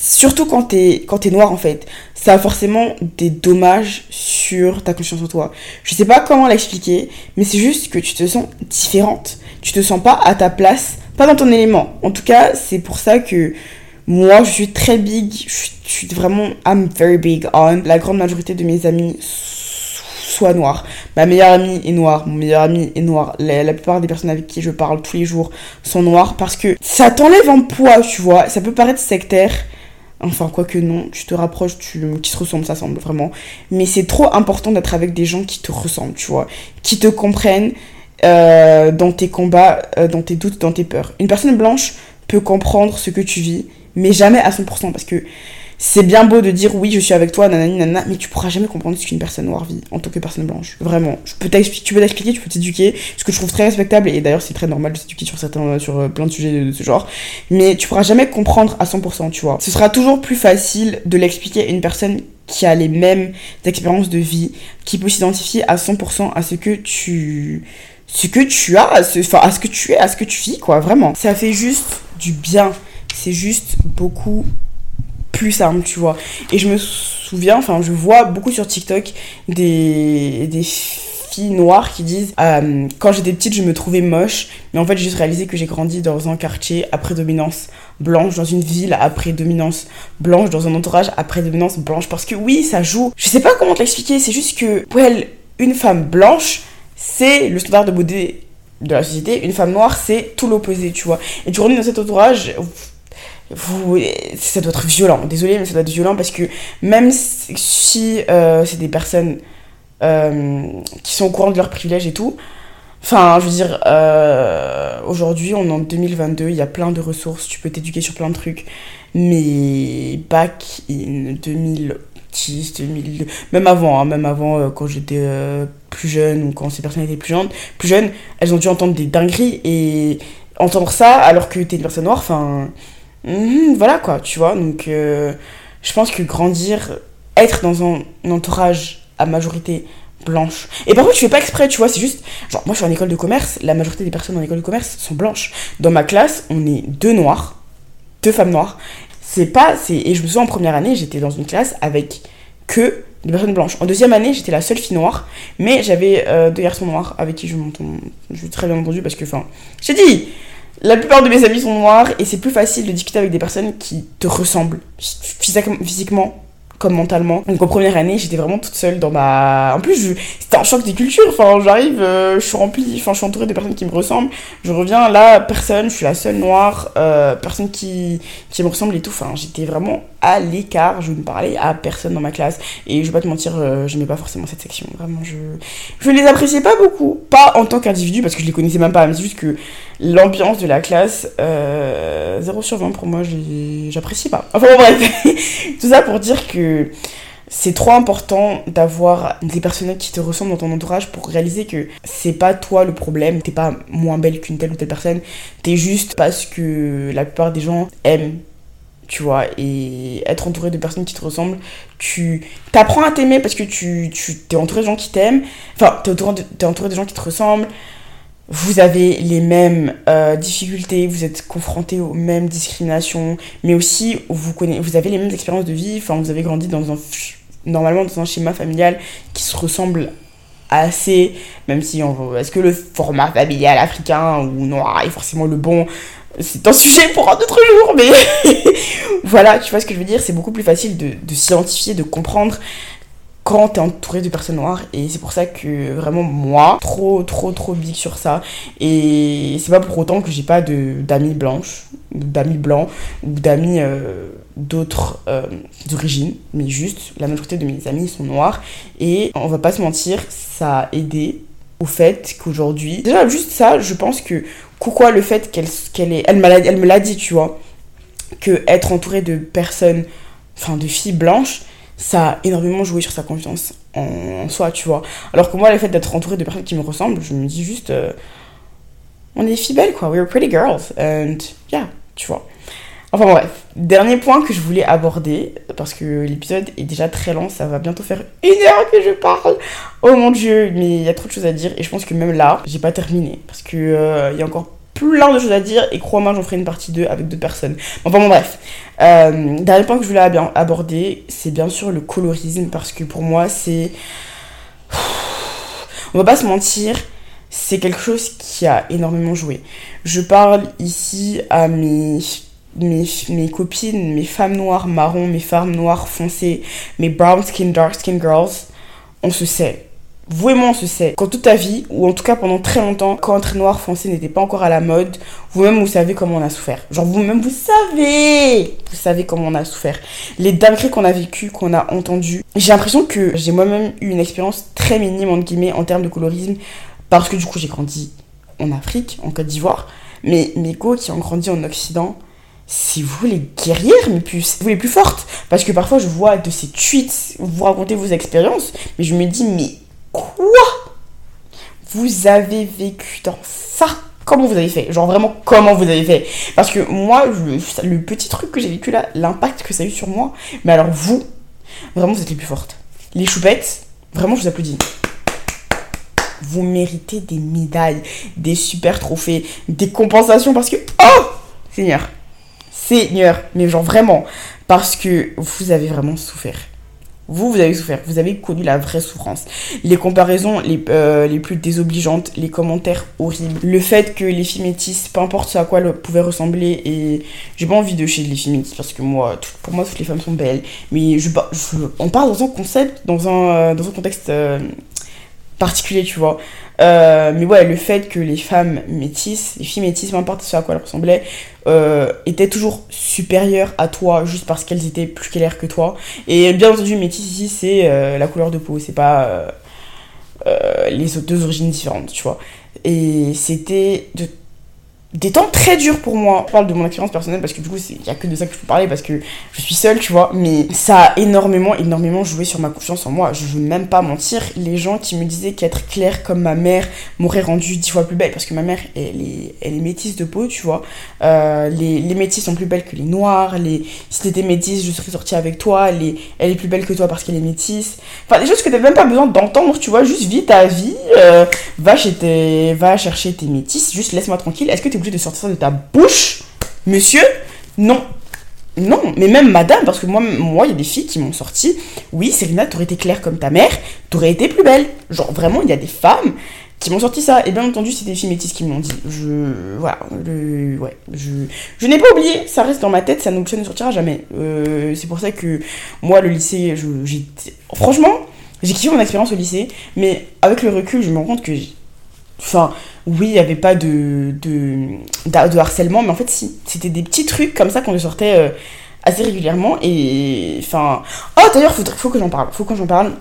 Surtout quand t'es quand es noir en fait, ça a forcément des dommages sur ta conscience en toi. Je sais pas comment l'expliquer, mais c'est juste que tu te sens différente. Tu te sens pas à ta place, pas dans ton élément. En tout cas, c'est pour ça que moi je suis très big, je suis vraiment I'm very big on. La grande majorité de mes amis soit noir. Ma meilleure amie est noire, mon meilleur ami est noir. La, la, plupart des personnes avec qui je parle tous les jours sont noires parce que ça t'enlève un poids, tu vois. Ça peut paraître sectaire. Enfin, quoi que non, tu te rapproches, tu, qui se ressemblent, ça semble vraiment. Mais c'est trop important d'être avec des gens qui te ressemblent, tu vois. Qui te comprennent euh, dans tes combats, euh, dans tes doutes, dans tes peurs. Une personne blanche peut comprendre ce que tu vis, mais jamais à 100%. Parce que c'est bien beau de dire oui, je suis avec toi, nanani, nanana, mais tu pourras jamais comprendre ce qu'une personne noire vit en tant que personne blanche. Vraiment. Peux tu peux t'expliquer, tu peux t'éduquer, ce que je trouve très respectable, et d'ailleurs c'est très normal de s'éduquer sur, certains, sur euh, plein de sujets de, ce genre, mais tu pourras jamais comprendre à 100%, tu vois. Ce sera toujours plus facile de l'expliquer à une personne qui a les mêmes expériences de vie, qui peut s'identifier à 100% à ce que tu ce que tu as, à ce, enfin, à ce que tu es, à ce que tu vis, quoi, vraiment. Ça fait juste du bien. C'est juste beaucoup plus simple, tu vois. Et je me souviens, enfin, je vois beaucoup sur TikTok des, des filles noires qui disent euh, Quand j'étais petite, je me trouvais moche, mais en fait, j'ai juste réalisé que j'ai grandi dans un quartier à prédominance blanche, dans une ville à prédominance blanche, dans un entourage à prédominance blanche. Parce que oui, ça joue. Je sais pas comment te l'expliquer, c'est juste que elle, une femme blanche, c'est le standard de beauté de la société. Une femme noire, c'est tout l'opposé, tu vois. Et tu rentres dans cet entourage vous, ça doit être violent. Désolé, mais ça doit être violent parce que même si euh, c'est des personnes euh, qui sont au courant de leurs privilèges et tout, enfin, je veux dire, euh, aujourd'hui, on est en 2022, il y a plein de ressources, tu peux t'éduquer sur plein de trucs. Mais back in 2010, 2002, même avant, hein, même avant, quand j'étais plus jeune ou quand ces personnes étaient plus jeunes, plus jeunes, elles ont dû entendre des dingueries et entendre ça alors que t'es une personne noire, enfin Mhm, voilà quoi, tu vois. Donc, euh, je pense que grandir, être dans un, entourage à majorité blanche. Et par contre, tu fais pas exprès, tu vois, c'est juste. Genre, moi je suis en école de commerce, la majorité des personnes en école de commerce sont blanches. Dans ma classe, on est deux noirs, deux femmes noires. C'est pas. Et je me souviens en première année, j'étais dans une classe avec que des personnes blanches. En deuxième année, j'étais la seule fille noire, mais j'avais euh, deux garçons noirs avec qui je m'entends. Je suis très bien entendu parce que, enfin, j'ai dit, la plupart de mes amis sont noirs et c'est plus facile de discuter avec des personnes qui te ressemblent physiquement comme mentalement. Donc en première année, j'étais vraiment toute seule dans ma. En plus, c'était un choc des cultures. Enfin, j'arrive, euh, je suis remplie, enfin, je suis entourée de personnes qui me ressemblent. Je reviens là, personne, je suis la seule noire, euh, personne qui, qui me ressemble et tout. Enfin, j'étais vraiment à l'écart. Je ne parlais à personne dans ma classe. Et je vais pas te mentir, euh, j'aimais pas forcément cette section. Vraiment, je. Je les appréciais pas beaucoup. Pas en tant qu'individu, parce que je les connaissais même pas. Mais c'est juste que l'ambiance de la classe, 0 sur 20 pour moi, j'apprécie pas. Enfin, bref. tout ça pour dire que c'est trop important d'avoir des personnes qui te ressemblent dans ton entourage pour réaliser que c'est pas toi le problème, t'es pas moins belle qu'une telle ou telle personne, t'es juste parce que la plupart des gens aiment tu vois, et être entouré de personnes qui te ressemblent, tu t'apprends à t'aimer parce que tu, tu entouré de gens qui t'aiment, enfin, t'es entouré, de, entouré de gens qui te ressemblent, vous avez les mêmes euh, difficultés, vous êtes confrontés aux mêmes discriminations, mais aussi vous, connaissez, vous avez les mêmes expériences de vie, enfin vous avez grandi dans un, normalement dans un schéma familial qui se ressemble assez, même si est-ce que le format familial africain ou noir est forcément le bon? C'est un sujet pour un autre jour, mais voilà, tu vois ce que je veux dire, c'est beaucoup plus facile de, de s'identifier, de comprendre quand t'es entouré de personnes noires et c'est pour ça que vraiment moi trop trop trop big sur ça et c'est pas pour autant que j'ai pas d'amis blanches d'amis blancs ou d'amis euh, d'autres euh, origines mais juste la majorité de mes amis sont noirs et on va pas se mentir ça a aidé au fait qu'aujourd'hui déjà juste ça je pense que pourquoi le fait qu'elle qu'elle est elle, me l'a dit tu vois que être entouré de personnes enfin de filles blanches ça a énormément joué sur sa confiance en, soi, tu vois. Alors que moi, le fait d'être entourée de personnes qui me ressemblent, je me dis juste, euh, on est filles belles, quoi. We're pretty girls. And yeah, tu vois. Enfin bref, dernier point que je voulais aborder, parce que l'épisode est déjà très lent, ça va bientôt faire une heure que je parle. Oh mon dieu, mais il y a trop de choses à dire et je pense que même là, j'ai pas terminé. Parce que euh, y a encore plein de choses à dire et crois-moi, j'en ferai une partie 2 avec d'autres personnes. Enfin bon, bref. Euh, dernier point que je voulais aborder, c'est bien sûr le colorisme parce que pour moi, c'est. On va pas se mentir, c'est quelque chose qui a énormément joué. Je parle ici à mes mes, mes, copines, mes femmes noires marron, mes femmes noires foncées, mes brown skin, dark skin girls, on se sait vous et moi on se sait, quand toute ta vie, ou en tout cas pendant très longtemps, quand trait noir foncé n'était pas encore à la mode, vous-même vous savez comment on a souffert. Genre vous-même vous savez, vous savez comment on a souffert. Les dingueries qu'on a vécues, qu'on a entendues. J'ai l'impression que j'ai moi-même eu une expérience très minime entre guillemets en termes de colorisme, parce que du coup j'ai grandi en Afrique, en Côte d'Ivoire, mais mes go qui ont grandi en Occident, c'est vous les guerrières, mais plus, vous les plus fortes. Parce que parfois je vois de ces tweets, vous racontez vos expériences, mais je me dis, mais Quoi? Vous avez vécu dans ça? Comment vous avez fait? Genre vraiment, comment vous avez fait? Parce que moi, le, petit truc que j'ai vécu là, l'impact que ça a eu sur moi, mais alors vous, vraiment, vous êtes les plus fortes. Les choupettes, vraiment, je vous applaudis. Vous méritez des médailles, des super trophées, des compensations parce que. Oh Seigneur Seigneur Mais genre vraiment, parce que vous avez vraiment souffert. Vous, vous avez souffert, vous avez connu la vraie souffrance. Les comparaisons les, euh, plus désobligeantes, les commentaires horribles, le fait que les filles peu importe ce à quoi elles pouvaient ressembler, et j'ai pas envie de chez les filles parce que moi, pour moi, toutes les femmes sont belles, mais je, on parle dans un concept, dans un, euh, contexte euh, particulier, tu vois. Euh, mais ouais, le fait que les femmes métisses, les filles métisses, peu importe ce à quoi elles ressemblaient, euh, étaient toujours supérieures à toi juste parce qu'elles étaient plus claires que toi. Et bien entendu, métisse ici, c'est euh, la couleur de peau, c'est pas les deux origines différentes, tu vois. Et c'était de des temps très durs pour moi. Je parle de mon expérience personnelle parce que du coup, il n'y a que de ça que je peux parler parce que je suis seule, tu vois. Mais ça a énormément, énormément joué sur ma confiance en moi. Je veux même pas mentir. Les gens qui me disaient qu'être claire comme ma mère m'aurait rendue dix fois plus belle parce que ma mère, elle est, elle est métisse de peau, tu vois. Euh, les, métisses sont plus belles que les noirs. Les, si t'étais métisse, je serais sortie avec toi. Elle est plus belle que toi parce qu'elle est métisse. Enfin, des choses que t'as même pas besoin d'entendre, tu vois. Juste vis ta vie. Euh, va, va chercher tes métisses. Juste laisse-moi tranquille. Est-ce que obligé de sortir ça de ta bouche, monsieur? Non. Non, mais même madame, parce que moi, moi, il y a des filles qui m'ont sorti. Oui, Serena, t'aurais été claire comme ta mère, t'aurais été plus belle. Genre, vraiment, il y a des femmes qui m'ont sorti ça. Et bien entendu, c'était des filles métisses qui me l'ont dit. Je. Voilà. Le, ouais. Je, je n'ai pas oublié. Ça reste dans ma tête. Ça, ne sortira jamais. Euh, c'est pour ça que moi, le lycée, j'ai. Franchement, j'ai kiffé mon expérience au lycée. Mais avec le recul, je me rends compte que. Enfin, oui, il n'y avait pas de, de, de, harcèlement. Mais en fait, si. C'était des petits trucs comme ça qu'on me sortait. Euh, assez régulièrement et enfin oh d'ailleurs faut, faut que j'en parle faut que j'en parle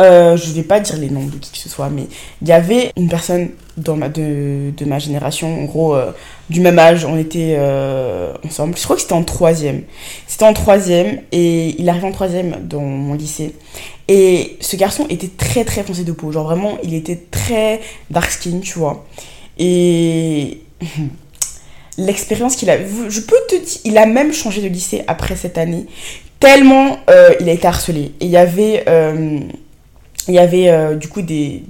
euh, je vais pas dire les noms de qui que ce soit, mais il y avait une personne dans ma, de, de ma génération, en gros, euh, du même âge, on était euh, ensemble. Je crois que c'était en troisième. C'était en troisième, et il arrive en troisième dans mon lycée. Et ce garçon était très très foncé de peau, genre vraiment, il était très dark skin, tu vois. Et l'expérience qu'il a, je peux te dire, il a même changé de lycée après cette année, tellement il a été harcelé. Et il y avait il y avait euh, du coup des,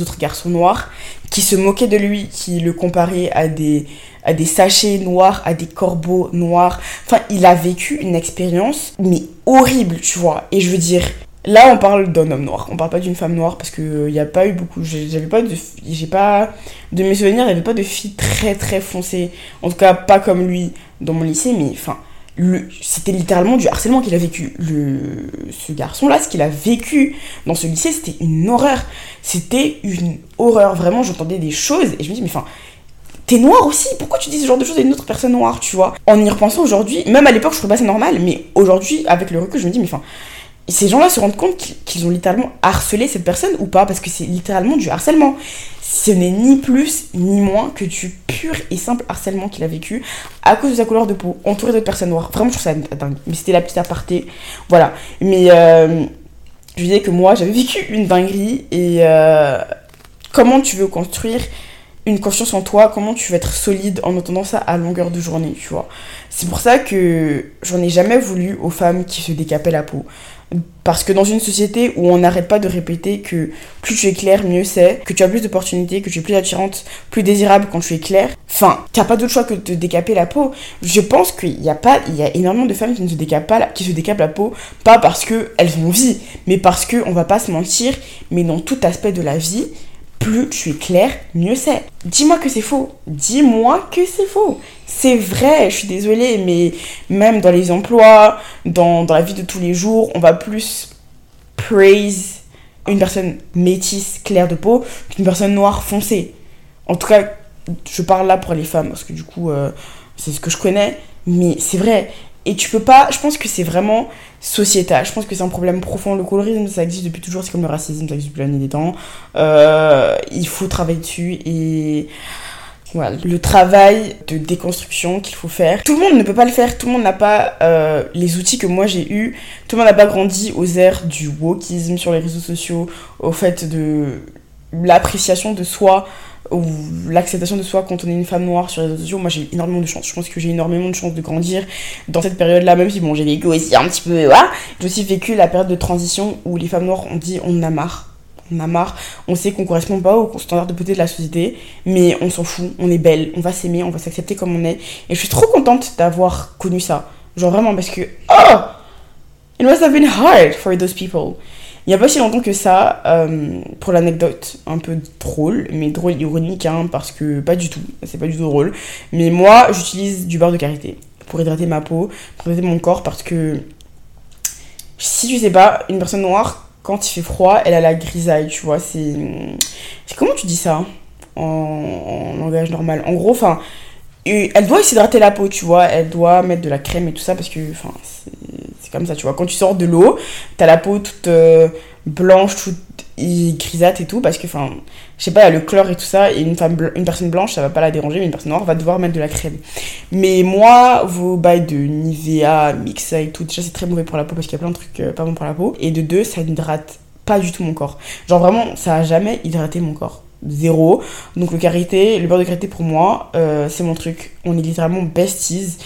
autres garçons noirs qui se moquaient de lui, qui le comparaient à des, à des sachets noirs, à des corbeaux noirs. Enfin, il a vécu une expérience, mais horrible, tu vois. Et je veux dire, là, on parle d'un homme noir. On parle pas d'une femme noire parce qu'il il n'y a pas eu beaucoup. J'avais pas de. J'ai pas. De mes souvenirs, il n'y avait pas de filles très très foncées. En tout cas, pas comme lui dans mon lycée, mais enfin c'était littéralement du harcèlement qu'il a vécu. Le, ce garçon-là, ce qu'il a vécu dans ce lycée, c'était une horreur. C'était une horreur. Vraiment, j'entendais des choses et je me dis, mais enfin, t'es noir aussi Pourquoi tu dis ce genre de choses à une autre personne noire, tu vois? En y repensant aujourd'hui, même à l'époque, je trouvais pas ça normal, mais aujourd'hui, avec le recul, je me dis, mais enfin, ces gens-là se rendent compte qu'ils ont littéralement harcelé cette personne ou pas Parce que c'est littéralement du harcèlement ce n'est ni plus ni moins que du pur et simple harcèlement qu'il a vécu à cause de sa couleur de peau, entouré d'autres personnes noires. Vraiment, je trouve ça dingue. Mais c'était la petite aparté. Voilà. Mais euh, je disais que moi, j'avais vécu une dinguerie et euh, comment tu veux construire une confiance en toi, comment tu veux être solide en entendant ça à longueur de journée, tu vois? C'est pour ça que j'en ai jamais voulu aux femmes qui se décapaient la peau. Parce que dans une société où on n'arrête pas de répéter que plus tu es clair, mieux c'est, que tu as plus d'opportunités, que tu es plus attirante, plus désirable quand tu es clair, enfin, t'as pas d'autre choix que de décaper la peau. Je pense qu'il y a pas, il énormément de femmes qui ne se décapent pas, qui se la peau, pas parce qu'elles ont envie, mais parce que, on va pas se mentir, mais dans tout aspect de la vie, plus tu es clair, mieux c'est. Dis-moi que c'est faux. Dis-moi que c'est faux. C'est vrai, je suis désolée, mais même dans les emplois, dans, la vie de tous les jours, on va plus praise une personne métisse, claire de peau, qu'une personne noire foncée. En tout cas, je parle là pour les femmes, parce que du coup, euh, c'est ce que je connais, mais c'est vrai. Et tu peux pas, je pense que c'est vraiment sociétal. Je pense que c'est un problème profond. Le colorisme, ça existe depuis toujours. C'est comme le racisme, ça existe depuis l'année des temps. Euh, il faut travailler dessus et le travail de déconstruction qu'il faut faire. Tout le monde ne peut pas le faire, tout le monde n'a pas euh, les outils que moi j'ai eu, tout le monde n'a pas grandi aux airs du wokisme sur les réseaux sociaux, au fait de l'appréciation de soi, ou l'acceptation de soi quand on est une femme noire sur les réseaux sociaux, moi j'ai énormément de chance. Je pense que j'ai énormément de chance de grandir dans cette période-là, même si bon, j'ai vécu aussi un petit peu. Voilà. J'ai aussi vécu la période de transition où les femmes noires ont dit on a marre. On a marre, on sait qu'on correspond pas aux standards de beauté de la société, mais on s'en fout, on est belle, on va s'aimer, on va s'accepter comme on est. Et je suis trop contente d'avoir connu ça. Genre vraiment parce que, oh! It must have been hard for those people. Il n'y a pas si longtemps que ça, euh, pour l'anecdote un peu drôle, mais drôle ironique, hein, parce que pas du tout, c'est pas du tout drôle. Mais moi, j'utilise du beurre de karité pour hydrater ma peau, pour hydrater mon corps, parce que si tu sais pas, une personne noire, quand il fait froid, elle a la grisaille, tu vois. C'est. Comment tu dis ça en, langage normal? En gros, enfin elle doit s'hydrater la peau, tu vois. Elle doit mettre de la crème et tout ça parce que, enfin, c'est comme ça, tu vois. Quand tu sors de l'eau, t'as la peau toute euh, blanche, toute grisate et tout parce que, enfin, je sais pas, y a le chlore et tout ça. Et une, femme une personne blanche, ça va pas la déranger, mais une personne noire va devoir mettre de la crème. Mais moi, vos bails de Nivea, Mixa et tout, déjà, c'est très mauvais pour la peau parce qu'il y a plein de trucs euh, pas bons pour la peau. Et de deux, ça n'hydrate pas du tout mon corps. Genre, vraiment, ça a jamais hydraté mon corps zéro. Donc le karité, le beurre de karité pour moi, euh, c'est mon truc. On est littéralement besties.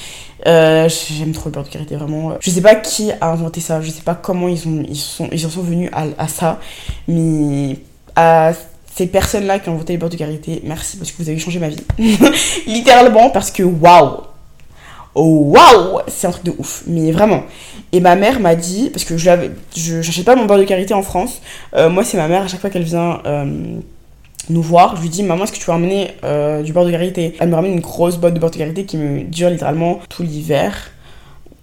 Euh, j'aime trop le beurre de karité, vraiment. Je sais pas qui a inventé ça, je sais pas comment ils, ont, ils, sont, ils en sont venus à, ça, mais à ces personnes-là qui ont inventé le beurre de karité, merci parce que vous avez changé ma vie. littéralement parce que waouh! Waouh C'est un truc de ouf, mais vraiment. Et ma mère m'a dit, parce que je n'achète pas mon beurre de karité en France, euh, moi c'est ma mère, à chaque fois qu'elle vient nous voir, je lui dis maman est-ce que tu peux ramener euh, du beurre de karité? Elle me ramène une grosse boîte de beurre de karité qui me dure littéralement tout l'hiver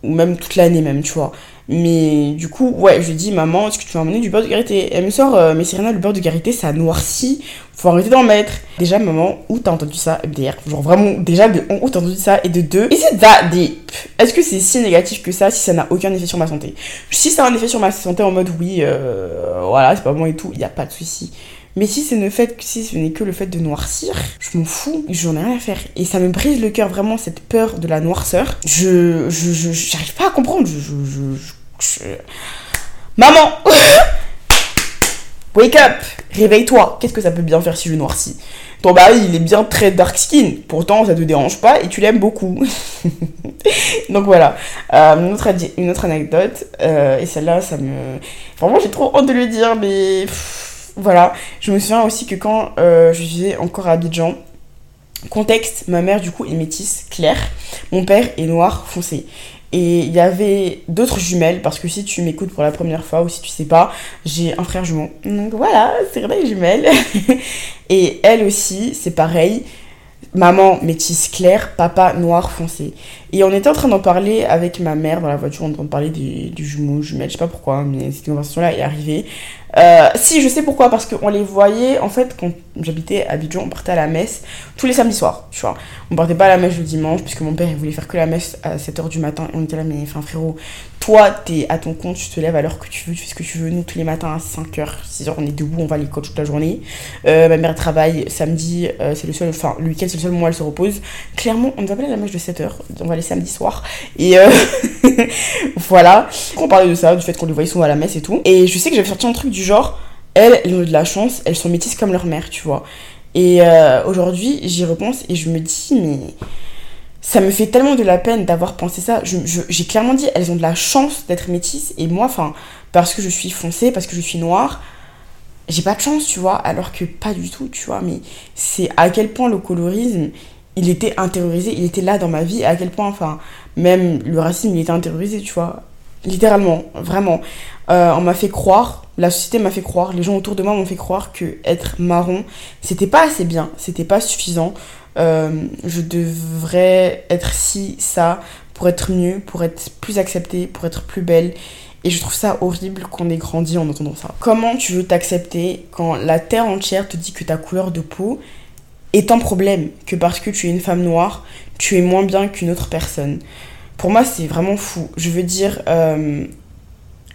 ou même toute l'année même tu vois. Mais du coup ouais je lui dis maman est-ce que tu peux ramener du beurre de karité? Elle me sort euh, mais Serena le beurre de karité ça noircit, faut arrêter d'en mettre. Déjà maman où t'as entendu ça? MDR Genre vraiment déjà de où t'as entendu ça? Et de deux is it that deep. Est-ce que c'est si négatif que ça si ça n'a aucun effet sur ma santé? Si ça a un effet sur ma santé en mode oui euh, voilà c'est pas bon et tout, il y a pas de souci. Mais si, le fait, si ce n'est que le fait de noircir, je m'en fous, j'en ai rien à faire. Et ça me brise le cœur vraiment cette peur de la noirceur. Je, je, j'arrive pas à comprendre. Maman, wake up, réveille-toi. Qu'est-ce que ça peut bien faire si je noircis? Ton mari, il est bien très dark skin. Pourtant, ça te dérange pas et tu l'aimes beaucoup. Donc voilà. Euh, une, autre, une, autre, anecdote. Euh, et celle-là, ça me. Vraiment, j'ai trop honte de le dire, mais voilà, je me souviens aussi que quand euh, je vivais encore à Abidjan, contexte, ma mère du coup est métisse claire, mon père est noir foncé. Et il y avait d'autres jumelles, parce que si tu m'écoutes pour la première fois ou si tu sais pas, j'ai un frère jumeau. Donc voilà, c'est vrai, jumelles. et elle aussi, c'est pareil. Maman métisse claire, papa noir foncé. Et on était en train d'en parler avec ma mère dans la voiture, on était en train de parler du jumeau, jumelle, je sais pas pourquoi, mais cette conversation-là est arrivée. Euh, si, je sais pourquoi, parce qu'on les voyait, en fait, quand j'habitais à Abidjan, on partait à la messe tous les samedis soirs, tu vois. On partait pas à la messe le dimanche, puisque mon père, il voulait faire que la messe à 7h du matin, et on était là, mais enfin frérot, toi, t'es à ton compte, tu te lèves à l'heure que tu veux, tu fais ce que tu veux. Nous, tous les matins à 5h, 6h, on est debout, on va à l'école toute la journée. Euh, ma mère travaille samedi, euh, c'est le seul, enfin, le week-end, c'est le seul moment où elle se repose. Clairement, on ne va pas aller à la messe de 7h, on va aller samedi soir. Et voilà. On parlait de ça, du fait qu'on les voyait souvent à la messe et tout. Et je sais que j'avais sorti un truc du genre, elles, elles ont de la chance, elles sont métisses comme leur mère, tu vois. Et euh, aujourd'hui, j'y repense et je me dis, mais ça me fait tellement de la peine d'avoir pensé ça. J'ai clairement dit, elles ont de la chance d'être métisses et moi, enfin, parce que je suis foncée, parce que je suis noire, j'ai pas de chance, tu vois, alors que pas du tout, tu vois. Mais c'est à quel point le colorisme, il était intériorisé, il était là dans ma vie, à quel point, enfin, même le racisme, il était intériorisé, tu vois. Littéralement, vraiment. Euh, on m'a fait croire, la société m'a fait croire, les gens autour de moi m'ont fait croire que être marron, c'était pas assez bien, c'était pas suffisant. Euh, je devrais être ci, ça, pour être mieux, pour être plus acceptée, pour être plus belle. Et je trouve ça horrible qu'on ait grandi en entendant ça. Comment tu veux t'accepter quand la terre entière te dit que ta couleur de peau est un problème, que parce que tu es une femme noire, tu es moins bien qu'une autre personne? Pour moi, c'est vraiment fou. Je veux dire, euh,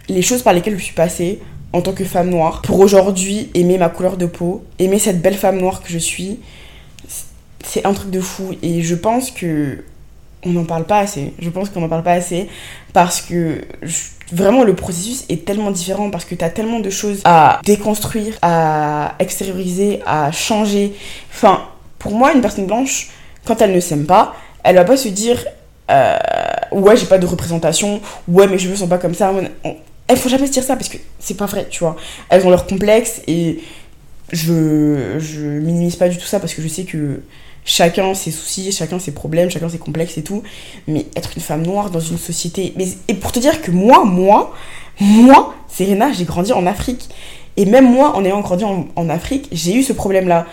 les choses par lesquelles je suis passée en tant que femme noire, pour aujourd'hui aimer ma couleur de peau, aimer cette belle femme noire que je suis, c'est un truc de fou. Et je pense que on n'en parle pas assez. Je pense qu'on n'en parle pas assez parce que vraiment le processus est tellement différent parce que tu as tellement de choses à déconstruire, à extérioriser, à changer. Enfin, pour moi, une personne blanche, quand elle ne s'aime pas, elle va pas se dire euh, ouais, j'ai pas de représentation, ouais, mes cheveux sont pas comme ça. Elles faut jamais se dire ça parce que c'est pas vrai, tu vois. Elles ont leur complexe et je, je minimise pas du tout ça parce que je sais que chacun ses soucis, chacun ses problèmes, chacun ses complexes et tout. Mais être une femme noire dans une société. Mais, et pour te dire que moi, moi, moi, Serena, j'ai grandi en Afrique. Et même moi, en ayant grandi en, Afrique, j'ai eu ce problème-là.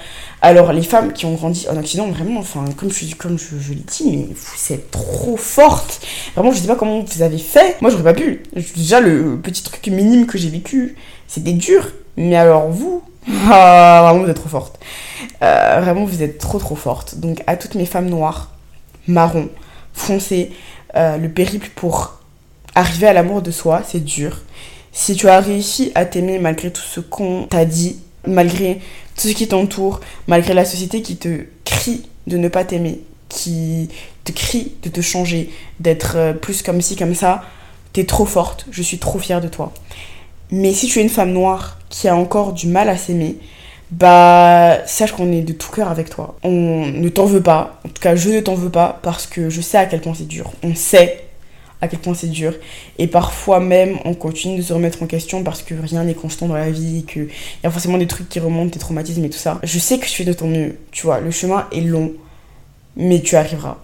Alors, les femmes qui ont grandi en Occident, vraiment, enfin, comme je, comme je, l'ai dit, vous êtes trop fortes. Vraiment, je sais pas comment vous avez fait. Moi, j'aurais pas pu. Déjà, le petit truc minime que j'ai vécu, c'était dur. Mais alors, vous, ah, vraiment, vous êtes trop fortes. Euh, vraiment, vous êtes trop, trop fortes. Donc, à toutes mes femmes noires, marron, foncées, euh, le périple pour arriver à l'amour de soi, c'est dur. Si tu as réussi à t'aimer malgré tout ce qu'on t'a dit, malgré tout ce qui t'entoure, malgré la société qui te crie de ne pas t'aimer, qui te crie de te changer, d'être euh, plus comme ci, comme ça, t'es trop forte, je suis trop fière de toi. Mais si tu es une femme noire qui a encore du mal à s'aimer, bah sache qu'on est de tout cœur avec toi. On ne t'en veut pas, en tout cas je ne t'en veux pas parce que je sais à quel point c'est dur. On sait à quel point c'est dur. Et parfois même, on continue de se remettre en question parce que rien n'est constant dans la vie, et qu'il y a forcément des trucs qui remontent, des traumatismes et tout ça. Je sais que tu fais de ton mieux, tu vois. Le chemin est long, mais tu arriveras.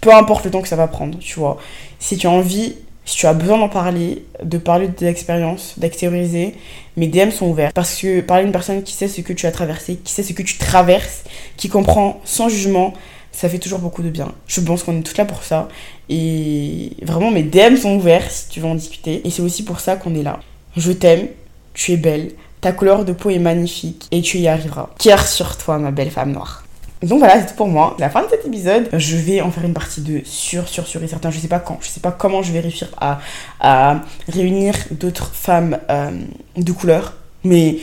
Peu importe le temps que ça va prendre, tu vois. Si tu as envie Si tu as besoin d'en parler, de parler de tes expériences, d'extérioriser, mes DM sont ouverts. Parce que parler d'une personne qui sait ce que tu as traversé, qui sait ce que tu traverses, qui comprend sans jugement, ça fait toujours beaucoup de bien. Je pense qu'on est toutes là pour ça. Et vraiment, mes DM sont ouverts si tu veux en discuter. Et c'est aussi pour ça qu'on est là. Je t'aime, tu es belle, ta couleur de peau est magnifique et tu y arriveras. Cœur sur toi, ma belle femme noire. Donc voilà, c'est tout pour moi. La fin de cet épisode, je vais en faire une partie 2 sur, sur, sur et certain. Je sais pas quand, je sais pas comment je vais réussir à, à réunir d'autres femmes euh, de couleur. Mais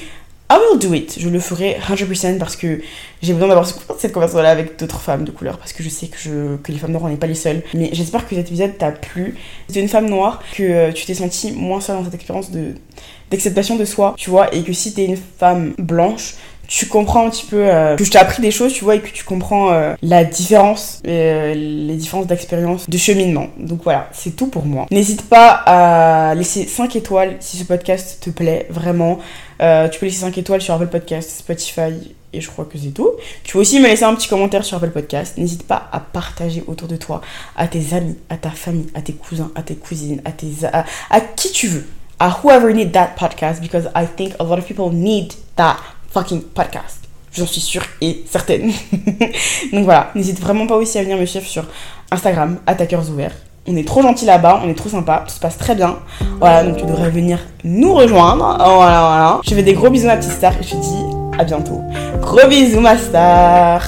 I will do it. Je le ferai 100% parce que j'ai besoin d'avoir cette conversation-là avec d'autres femmes de couleur parce que je sais que, je, que les femmes noires, on n'est pas les seules. Mais j'espère que cet épisode t'a plu. C'est une femme noire, que euh, tu t'es sentie moins seule dans cette expérience de d'acceptation de soi, tu vois, et que si t'es une femme blanche, tu comprends un petit peu euh, que je t'ai appris des choses, tu vois, et que tu comprends euh, la différence, euh, les différences d'expérience, de cheminement. Donc voilà, c'est tout pour moi. N'hésite pas à laisser 5 étoiles si ce podcast te plaît, vraiment. tu peux laisser 5 étoiles sur Apple Podcast, Spotify, et je crois que c'est tout. Tu peux aussi me laisser un petit commentaire sur Apple Podcast. N'hésite pas à partager autour de toi, à tes amis, à ta famille, à tes cousins, à tes cousines, à, tes, à, à qui tu veux. À whoever need that podcast, because I think a lot of people need that fucking podcast. J'en suis sûre et certaine. donc voilà, n'hésite vraiment pas aussi à venir me suivre sur Instagram, attaqueurs ouverts. On est trop gentils là-bas, on est trop sympa, tout se passe très bien. Voilà, donc tu devrais venir nous rejoindre. Voilà, voilà. Je fais des gros bisous à ma petite star et je te dis à bientôt. Gros bisous ma star